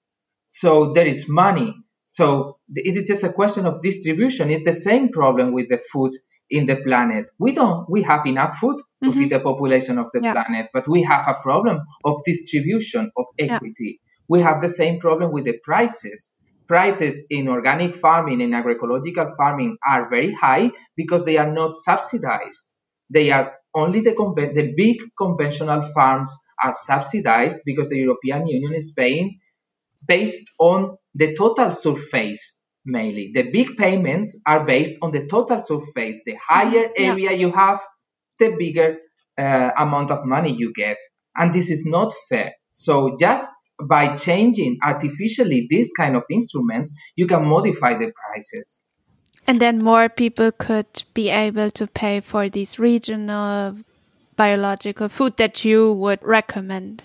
So there is money. So it is just a question of distribution. It's the same problem with the food in the planet. We don't, we have enough food to mm-hmm. feed the population of the yeah. planet, but we have a problem of distribution, of equity. Yeah. We have the same problem with the prices. Prices in organic farming and agroecological farming are very high because they are not subsidized. They are only the, conven- the big conventional farms are subsidized because the European Union is paying based on the total surface mainly. The big payments are based on the total surface. The higher yeah. area you have, the bigger uh, amount of money you get. And this is not fair. So just by changing artificially these kind of instruments, you can modify the prices. And then more people could be able to pay for these regional biological food that you would recommend.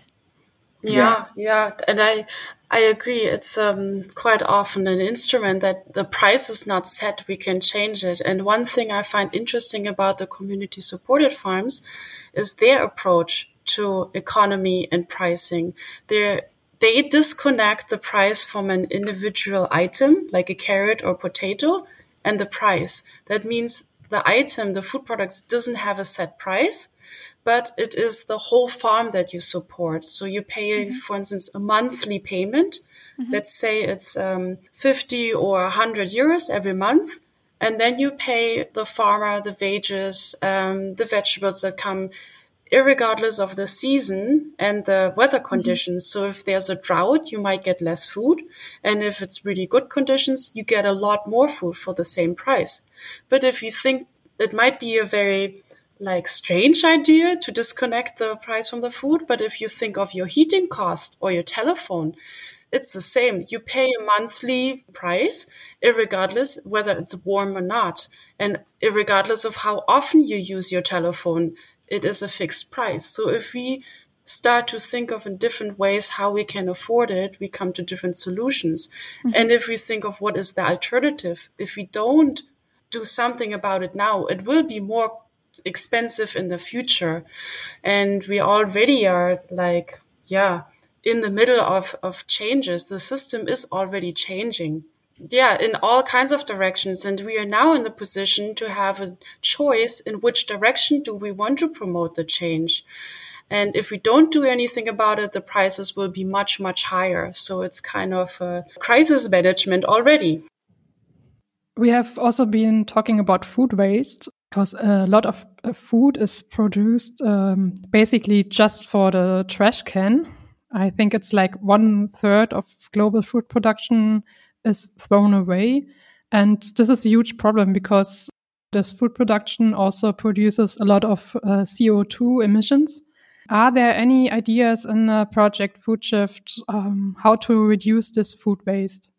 Yeah, yeah, and I I agree. It's um, quite often an instrument that the price is not set. We can change it. And one thing I find interesting about the community supported farms is their approach to economy and pricing. They they disconnect the price from an individual item like a carrot or potato and the price. That means the item, the food products doesn't have a set price, but it is the whole farm that you support. So you pay, mm-hmm. for instance, a monthly payment. Mm-hmm. Let's say it's um, 50 or 100 euros every month. And then you pay the farmer the wages, um, the vegetables that come regardless of the season and the weather mm-hmm. conditions. So if there's a drought, you might get less food. And if it's really good conditions, you get a lot more food for the same price. But if you think it might be a very like strange idea to disconnect the price from the food, but if you think of your heating cost or your telephone, it's the same. You pay a monthly price, regardless whether it's warm or not, and regardless of how often you use your telephone it is a fixed price. So if we start to think of in different ways how we can afford it, we come to different solutions. Mm-hmm. And if we think of what is the alternative, if we don't do something about it now, it will be more expensive in the future. And we already are like, yeah, in the middle of, of changes. The system is already changing yeah, in all kinds of directions. And we are now in the position to have a choice in which direction do we want to promote the change. And if we don't do anything about it, the prices will be much, much higher. So it's kind of a crisis management already. We have also been talking about food waste because a lot of uh, food is produced um, basically just for the trash can. I think it's like one third of global food production is thrown away. And this is a huge problem because this food production also produces a lot of uh, CO2 emissions. Are there any ideas in the project Food Shift um, how to reduce this food waste?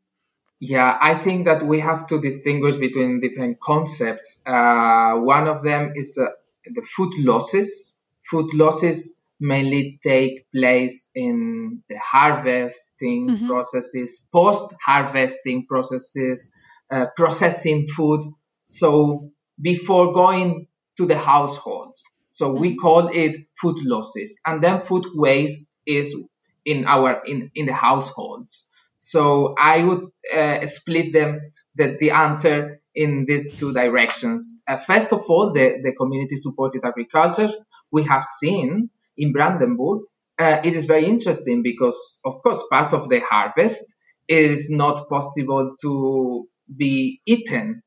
Yeah, I think that we have to distinguish between different concepts. Uh, one of them is uh, the food losses. Food losses mainly take place in the harvesting mm-hmm. processes, post harvesting processes, uh, processing food. So before going to the households. So mm-hmm. we call it food losses and then food waste is in our, in, in the households. So I would uh, split them, the, the answer in these two directions. Uh, first of all, the, the community supported agriculture. We have seen in Brandenburg, uh, it is very interesting because, of course, part of the harvest is not possible to be eaten.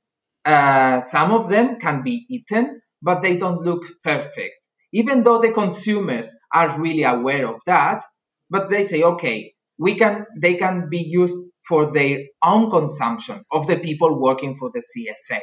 Uh, some of them can be eaten, but they don't look perfect. Even though the consumers are really aware of that, but they say, okay, we can, they can be used for their own consumption of the people working for the CSA.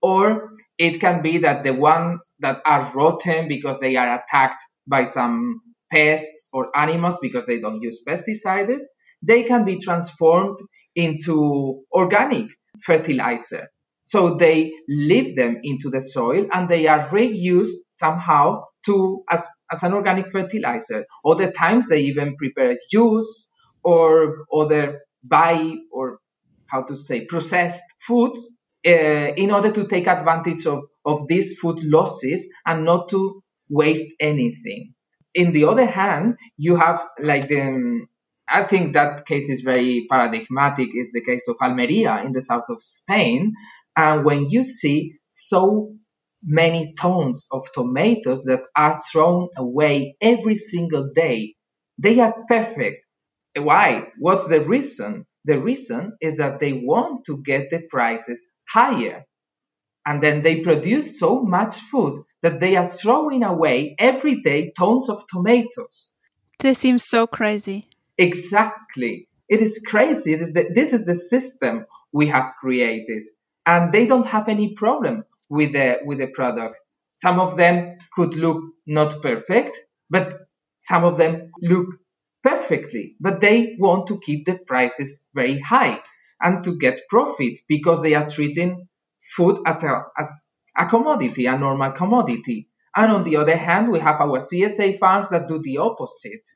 Or it can be that the ones that are rotten because they are attacked by some pests or animals because they don't use pesticides, they can be transformed into organic fertilizer. So they leave them into the soil and they are reused somehow to as, as an organic fertilizer. Other times they even prepare juice or other buy or how to say processed foods uh, in order to take advantage of, of these food losses and not to waste anything. In the other hand, you have like the, um, I think that case is very paradigmatic is the case of Almeria in the south of Spain. And when you see so many tons of tomatoes that are thrown away every single day, they are perfect. Why? What's the reason? The reason is that they want to get the prices higher. And then they produce so much food that they are throwing away every day tons of tomatoes. This seems so crazy. Exactly. It is crazy. It is the, this is the system we have created. And they don't have any problem with the, with the product. Some of them could look not perfect, but some of them look perfectly, but they want to keep the prices very high. and to get profit because they are treating food as a, as a commodity, a normal commodity. And on the other hand, we have our CSA farms that do the opposite.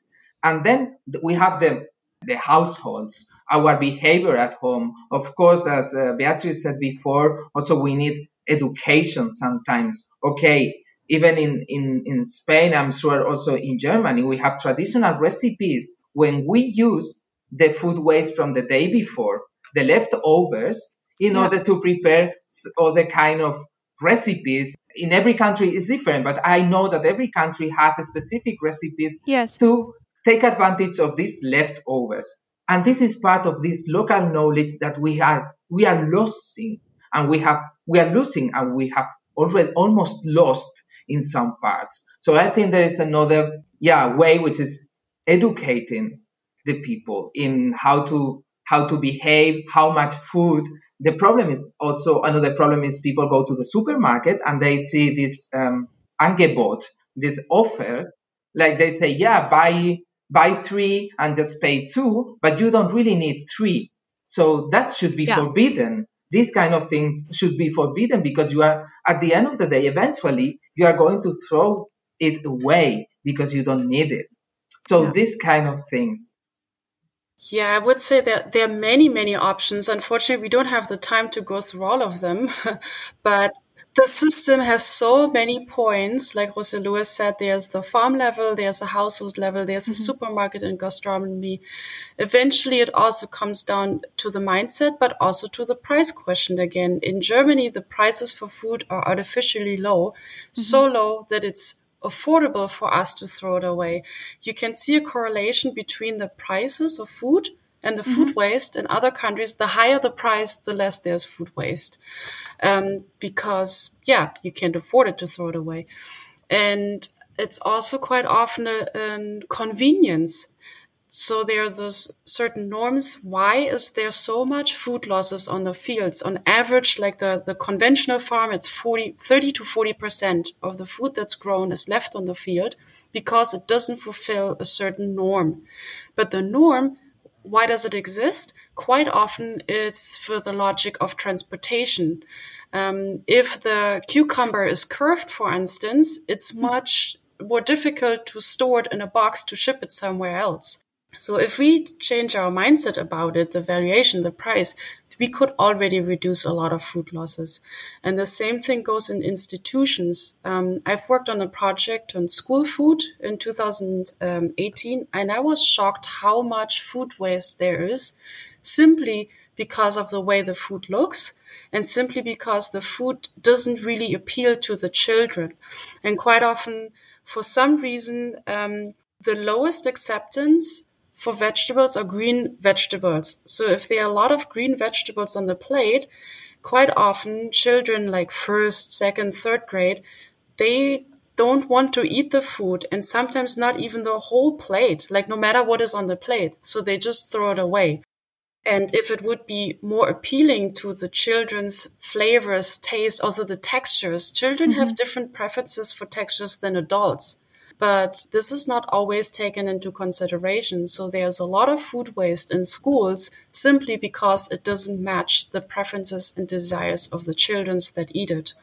And then we have the, the households, our behavior at home. Of course, as uh, Beatrice said before, also we need education sometimes. Okay, even in, in, in Spain, I'm sure also in Germany, we have traditional recipes when we use the food waste from the day before, the leftovers, in yeah. order to prepare all the kind of recipes in every country is different but i know that every country has specific recipes yes. to take advantage of these leftovers and this is part of this local knowledge that we are we are losing and we have we are losing and we have already almost lost in some parts so i think there is another yeah way which is educating the people in how to how to behave how much food the problem is also another problem is people go to the supermarket and they see this um, Angebot, this offer, like they say, yeah, buy buy three and just pay two, but you don't really need three. So that should be yeah. forbidden. These kind of things should be forbidden because you are at the end of the day, eventually you are going to throw it away because you don't need it. So yeah. these kind of things yeah, I would say that there are many, many options. Unfortunately, we don't have the time to go through all of them, but the system has so many points. Like José Luis said, there's the farm level, there's a household level, there's mm-hmm. a supermarket and gastronomy. Eventually, it also comes down to the mindset, but also to the price question again. In Germany, the prices for food are artificially low, mm-hmm. so low that it's affordable for us to throw it away. You can see a correlation between the prices of food and the mm-hmm. food waste in other countries. The higher the price, the less there's food waste. Um, because, yeah, you can't afford it to throw it away. And it's also quite often a, a convenience so there are those certain norms. Why is there so much food losses on the fields? On average, like the, the conventional farm, it's 40, 30 to 40% of the food that's grown is left on the field because it doesn't fulfill a certain norm. But the norm, why does it exist? Quite often it's for the logic of transportation. Um, if the cucumber is curved, for instance, it's much more difficult to store it in a box to ship it somewhere else. So if we change our mindset about it, the valuation, the price, we could already reduce a lot of food losses. And the same thing goes in institutions. Um, I've worked on a project on school food in 2018, and I was shocked how much food waste there is simply because of the way the food looks and simply because the food doesn't really appeal to the children. And quite often, for some reason, um, the lowest acceptance for vegetables are green vegetables. So if there are a lot of green vegetables on the plate, quite often children like first, second, third grade, they don't want to eat the food and sometimes not even the whole plate, like no matter what is on the plate. So they just throw it away. And if it would be more appealing to the children's flavors, taste, also the textures, children mm-hmm. have different preferences for textures than adults. But this is not always taken into consideration. So there's a lot of food waste in schools simply because it doesn't match the preferences and desires of the children that eat it.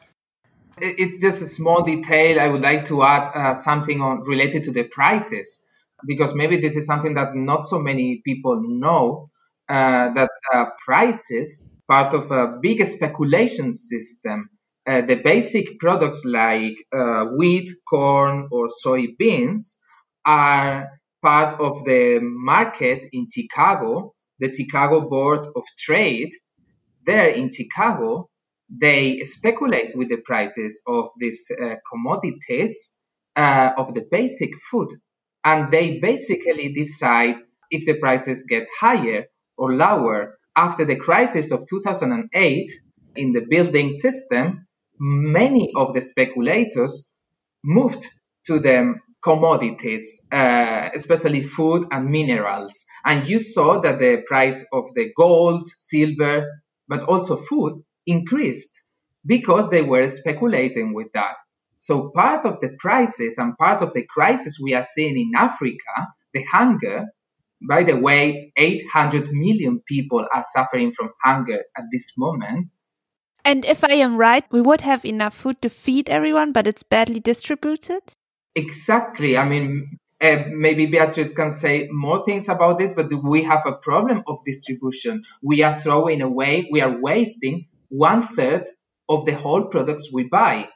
It's just a small detail. I would like to add uh, something on related to the prices because maybe this is something that not so many people know uh, that uh, prices part of a big speculation system uh, the basic products like uh, wheat, corn, or soybeans are part of the market in Chicago, the Chicago Board of Trade. There in Chicago, they speculate with the prices of these uh, commodities uh, of the basic food. And they basically decide if the prices get higher or lower. After the crisis of 2008 in the building system, many of the speculators moved to the commodities, uh, especially food and minerals. And you saw that the price of the gold, silver, but also food increased because they were speculating with that. So part of the prices and part of the crisis we are seeing in Africa, the hunger, by the way, 800 million people are suffering from hunger at this moment. And if I am right, we would have enough food to feed everyone, but it's badly distributed? Exactly. I mean, uh, maybe Beatrice can say more things about this, but we have a problem of distribution. We are throwing away, we are wasting one third of the whole products we buy.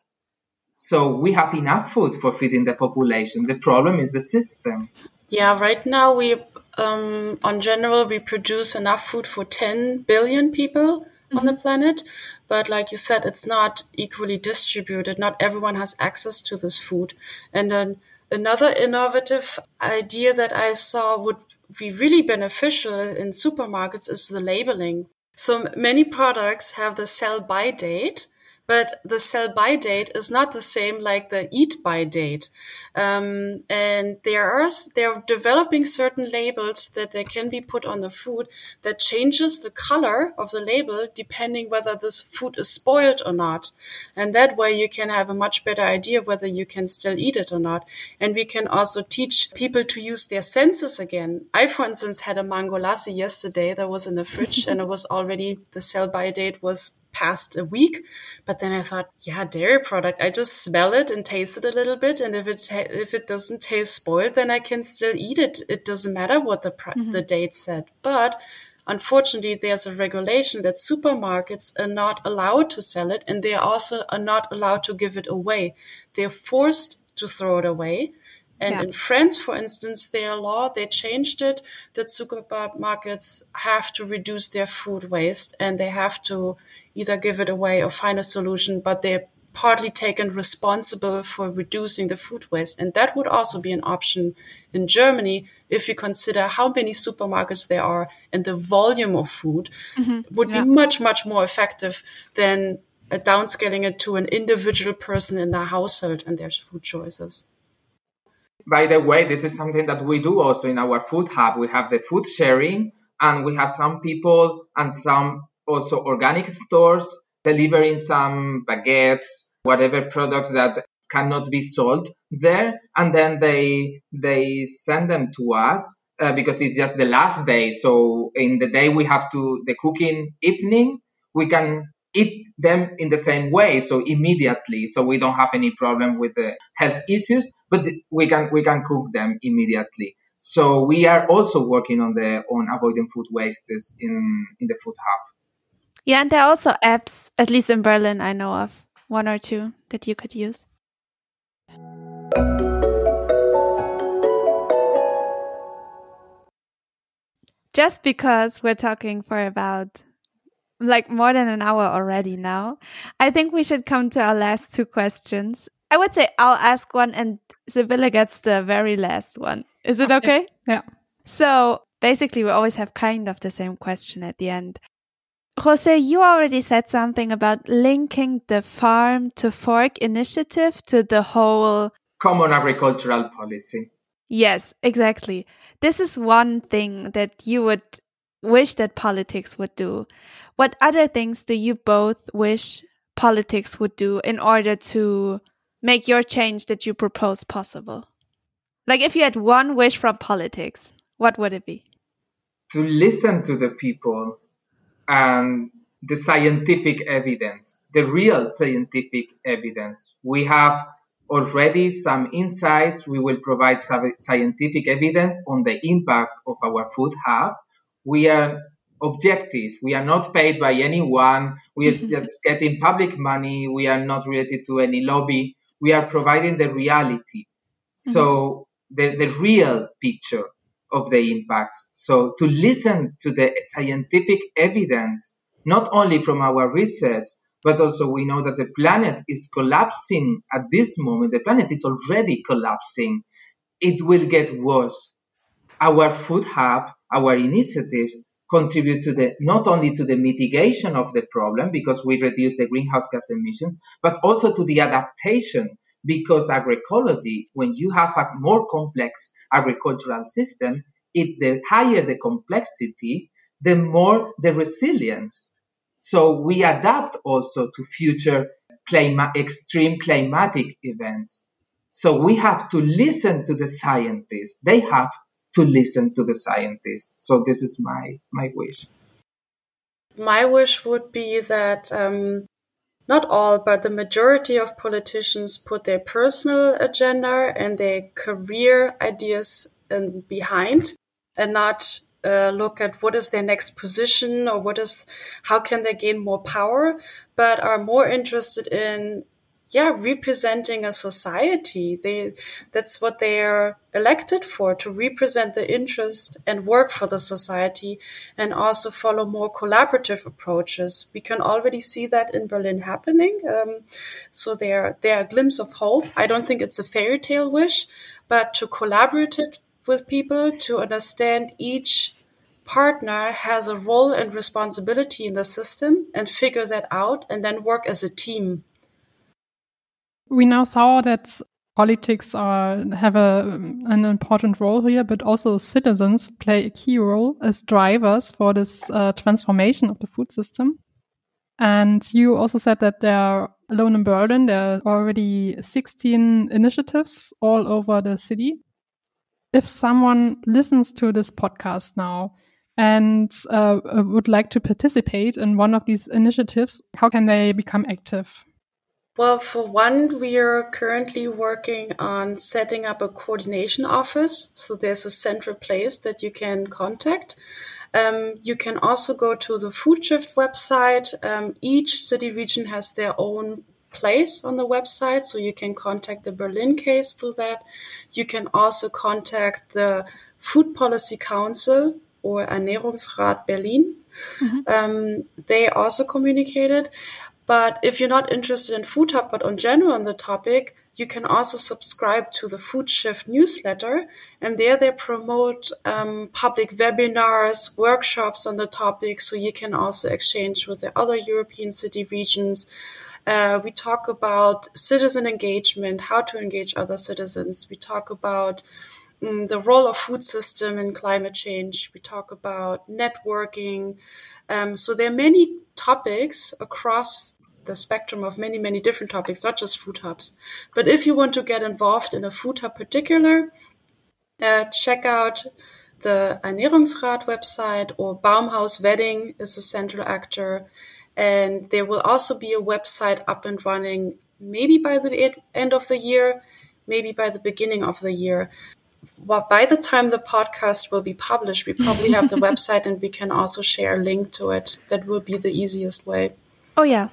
So we have enough food for feeding the population. The problem is the system. Yeah, right now we, um, on general, we produce enough food for 10 billion people mm-hmm. on the planet. But like you said, it's not equally distributed. Not everyone has access to this food. And then another innovative idea that I saw would be really beneficial in supermarkets is the labeling. So many products have the sell by date, but the sell by date is not the same like the eat by date. Um, and there are they're developing certain labels that they can be put on the food that changes the color of the label depending whether this food is spoiled or not. And that way you can have a much better idea whether you can still eat it or not. And we can also teach people to use their senses again. I, for instance, had a mango lassi yesterday that was in the fridge and it was already the sell by date was past a week. But then I thought, yeah, dairy product. I just smell it and taste it a little bit, and if it if it doesn't taste spoiled, then I can still eat it. It doesn't matter what the mm-hmm. the date said. But unfortunately, there's a regulation that supermarkets are not allowed to sell it, and they also are not allowed to give it away. They're forced to throw it away. And yeah. in France, for instance, their law, they changed it that supermarkets have to reduce their food waste and they have to either give it away or find a solution, but they're partly taken responsible for reducing the food waste. And that would also be an option in Germany if you consider how many supermarkets there are and the volume of food mm-hmm. would yeah. be much, much more effective than uh, downscaling it to an individual person in their household and their food choices. By the way, this is something that we do also in our food hub. We have the food sharing and we have some people and some also organic stores delivering some baguettes, whatever products that cannot be sold there, and then they they send them to us uh, because it's just the last day. So in the day we have to the cooking evening, we can eat them in the same way, so immediately. So we don't have any problem with the health issues, but we can we can cook them immediately. So we are also working on the on avoiding food wastes in in the food hub. Yeah, and there are also apps, at least in Berlin, I know of one or two that you could use. Just because we're talking for about like more than an hour already now, I think we should come to our last two questions. I would say I'll ask one and Sibylle gets the very last one. Is it okay? Yeah. So basically, we always have kind of the same question at the end. José, you already said something about linking the farm to fork initiative to the whole common agricultural policy. Yes, exactly. This is one thing that you would wish that politics would do. What other things do you both wish politics would do in order to make your change that you propose possible? Like if you had one wish from politics, what would it be? To listen to the people and the scientific evidence, the real scientific evidence. We have already some insights. We will provide scientific evidence on the impact of our food hub. We are objective. We are not paid by anyone. We are just getting public money. We are not related to any lobby. We are providing the reality. So mm-hmm. the, the real picture of the impacts. So to listen to the scientific evidence, not only from our research, but also we know that the planet is collapsing at this moment. The planet is already collapsing. It will get worse. Our food hub, our initiatives contribute to the not only to the mitigation of the problem because we reduce the greenhouse gas emissions, but also to the adaptation because agroecology, when you have a more complex agricultural system, it, the higher the complexity, the more the resilience. So we adapt also to future clima- extreme climatic events. So we have to listen to the scientists. They have to listen to the scientists. So this is my my wish. My wish would be that um, not all, but the majority of politicians put their personal agenda and their career ideas in behind and not uh, look at what is their next position or what is how can they gain more power but are more interested in yeah representing a society. They that's what they're elected for to represent the interest and work for the society and also follow more collaborative approaches. We can already see that in berlin happening. Um, so there there are a glimpse of hope. I don't think it's a fairy tale wish but to collaborate with people to understand each partner has a role and responsibility in the system and figure that out and then work as a team we now saw that politics are have a, an important role here, but also citizens play a key role as drivers for this uh, transformation of the food system. And you also said that there are alone in Berlin, there are already 16 initiatives all over the city. If someone listens to this podcast now and uh, would like to participate in one of these initiatives, how can they become active? Well, for one, we are currently working on setting up a coordination office. So there's a central place that you can contact. Um, you can also go to the Food Shift website. Um, each city region has their own place on the website, so you can contact the Berlin case through that. You can also contact the Food Policy Council or Ernährungsrat Berlin. Mm-hmm. Um, they also communicated. But if you're not interested in Food Hub, but on general on the topic, you can also subscribe to the Food Shift newsletter. And there they promote um, public webinars, workshops on the topic. So you can also exchange with the other European city regions. Uh, we talk about citizen engagement, how to engage other citizens. We talk about um, the role of food system in climate change. We talk about networking. Um, so there are many topics across the spectrum of many, many different topics, not just food hubs. But if you want to get involved in a food hub particular, uh, check out the Ernährungsrat website or Baumhaus Wedding is a central actor. And there will also be a website up and running maybe by the end of the year, maybe by the beginning of the year well, by the time the podcast will be published, we probably have the website and we can also share a link to it. That will be the easiest way. Oh, yeah.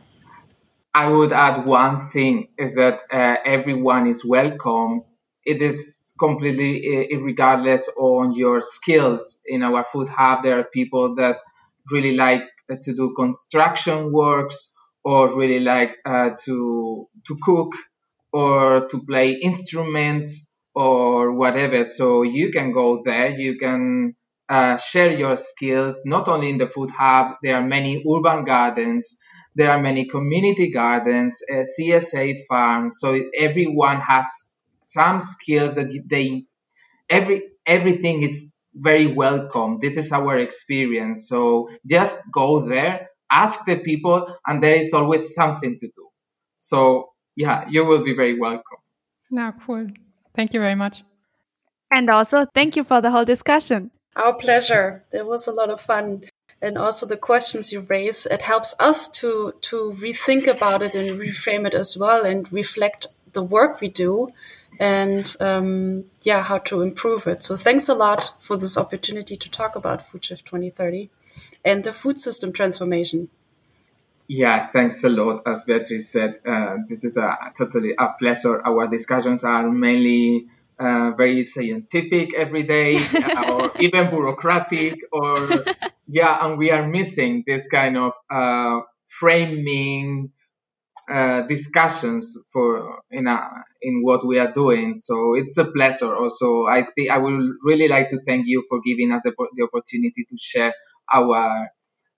I would add one thing is that uh, everyone is welcome. It is completely uh, regardless on your skills. In our food hub, there are people that really like uh, to do construction works or really like uh, to to cook or to play instruments or whatever. So you can go there, you can uh, share your skills, not only in the food hub, there are many urban gardens, there are many community gardens, uh, CSA farms. So everyone has some skills that they, every, everything is very welcome. This is our experience. So just go there, ask the people, and there is always something to do. So yeah, you will be very welcome. Now, cool. Thank you very much. And also, thank you for the whole discussion. Our pleasure. There was a lot of fun. And also the questions you raise, it helps us to, to rethink about it and reframe it as well and reflect the work we do and um, yeah, how to improve it. So thanks a lot for this opportunity to talk about Food Shift 2030 and the food system transformation. Yeah, thanks a lot. As Beatrice said, uh, this is a totally a pleasure. Our discussions are mainly uh, very scientific every day, or even bureaucratic, or yeah, and we are missing this kind of uh, framing uh, discussions for in a, in what we are doing. So it's a pleasure. Also, I think I would really like to thank you for giving us the, the opportunity to share our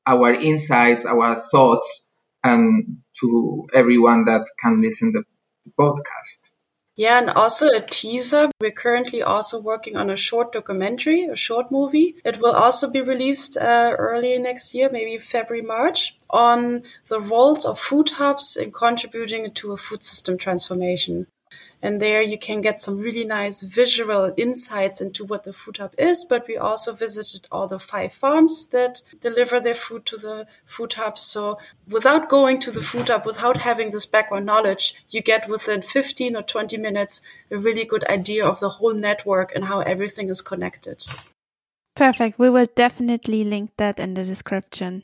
our insights, our thoughts, and to everyone that can listen to the podcast. Yeah, and also a teaser. We're currently also working on a short documentary, a short movie. It will also be released uh, early next year, maybe February, March, on the roles of food hubs in contributing to a food system transformation. And there you can get some really nice visual insights into what the food hub is. But we also visited all the five farms that deliver their food to the food hub. So without going to the food hub, without having this background knowledge, you get within 15 or 20 minutes a really good idea of the whole network and how everything is connected. Perfect. We will definitely link that in the description.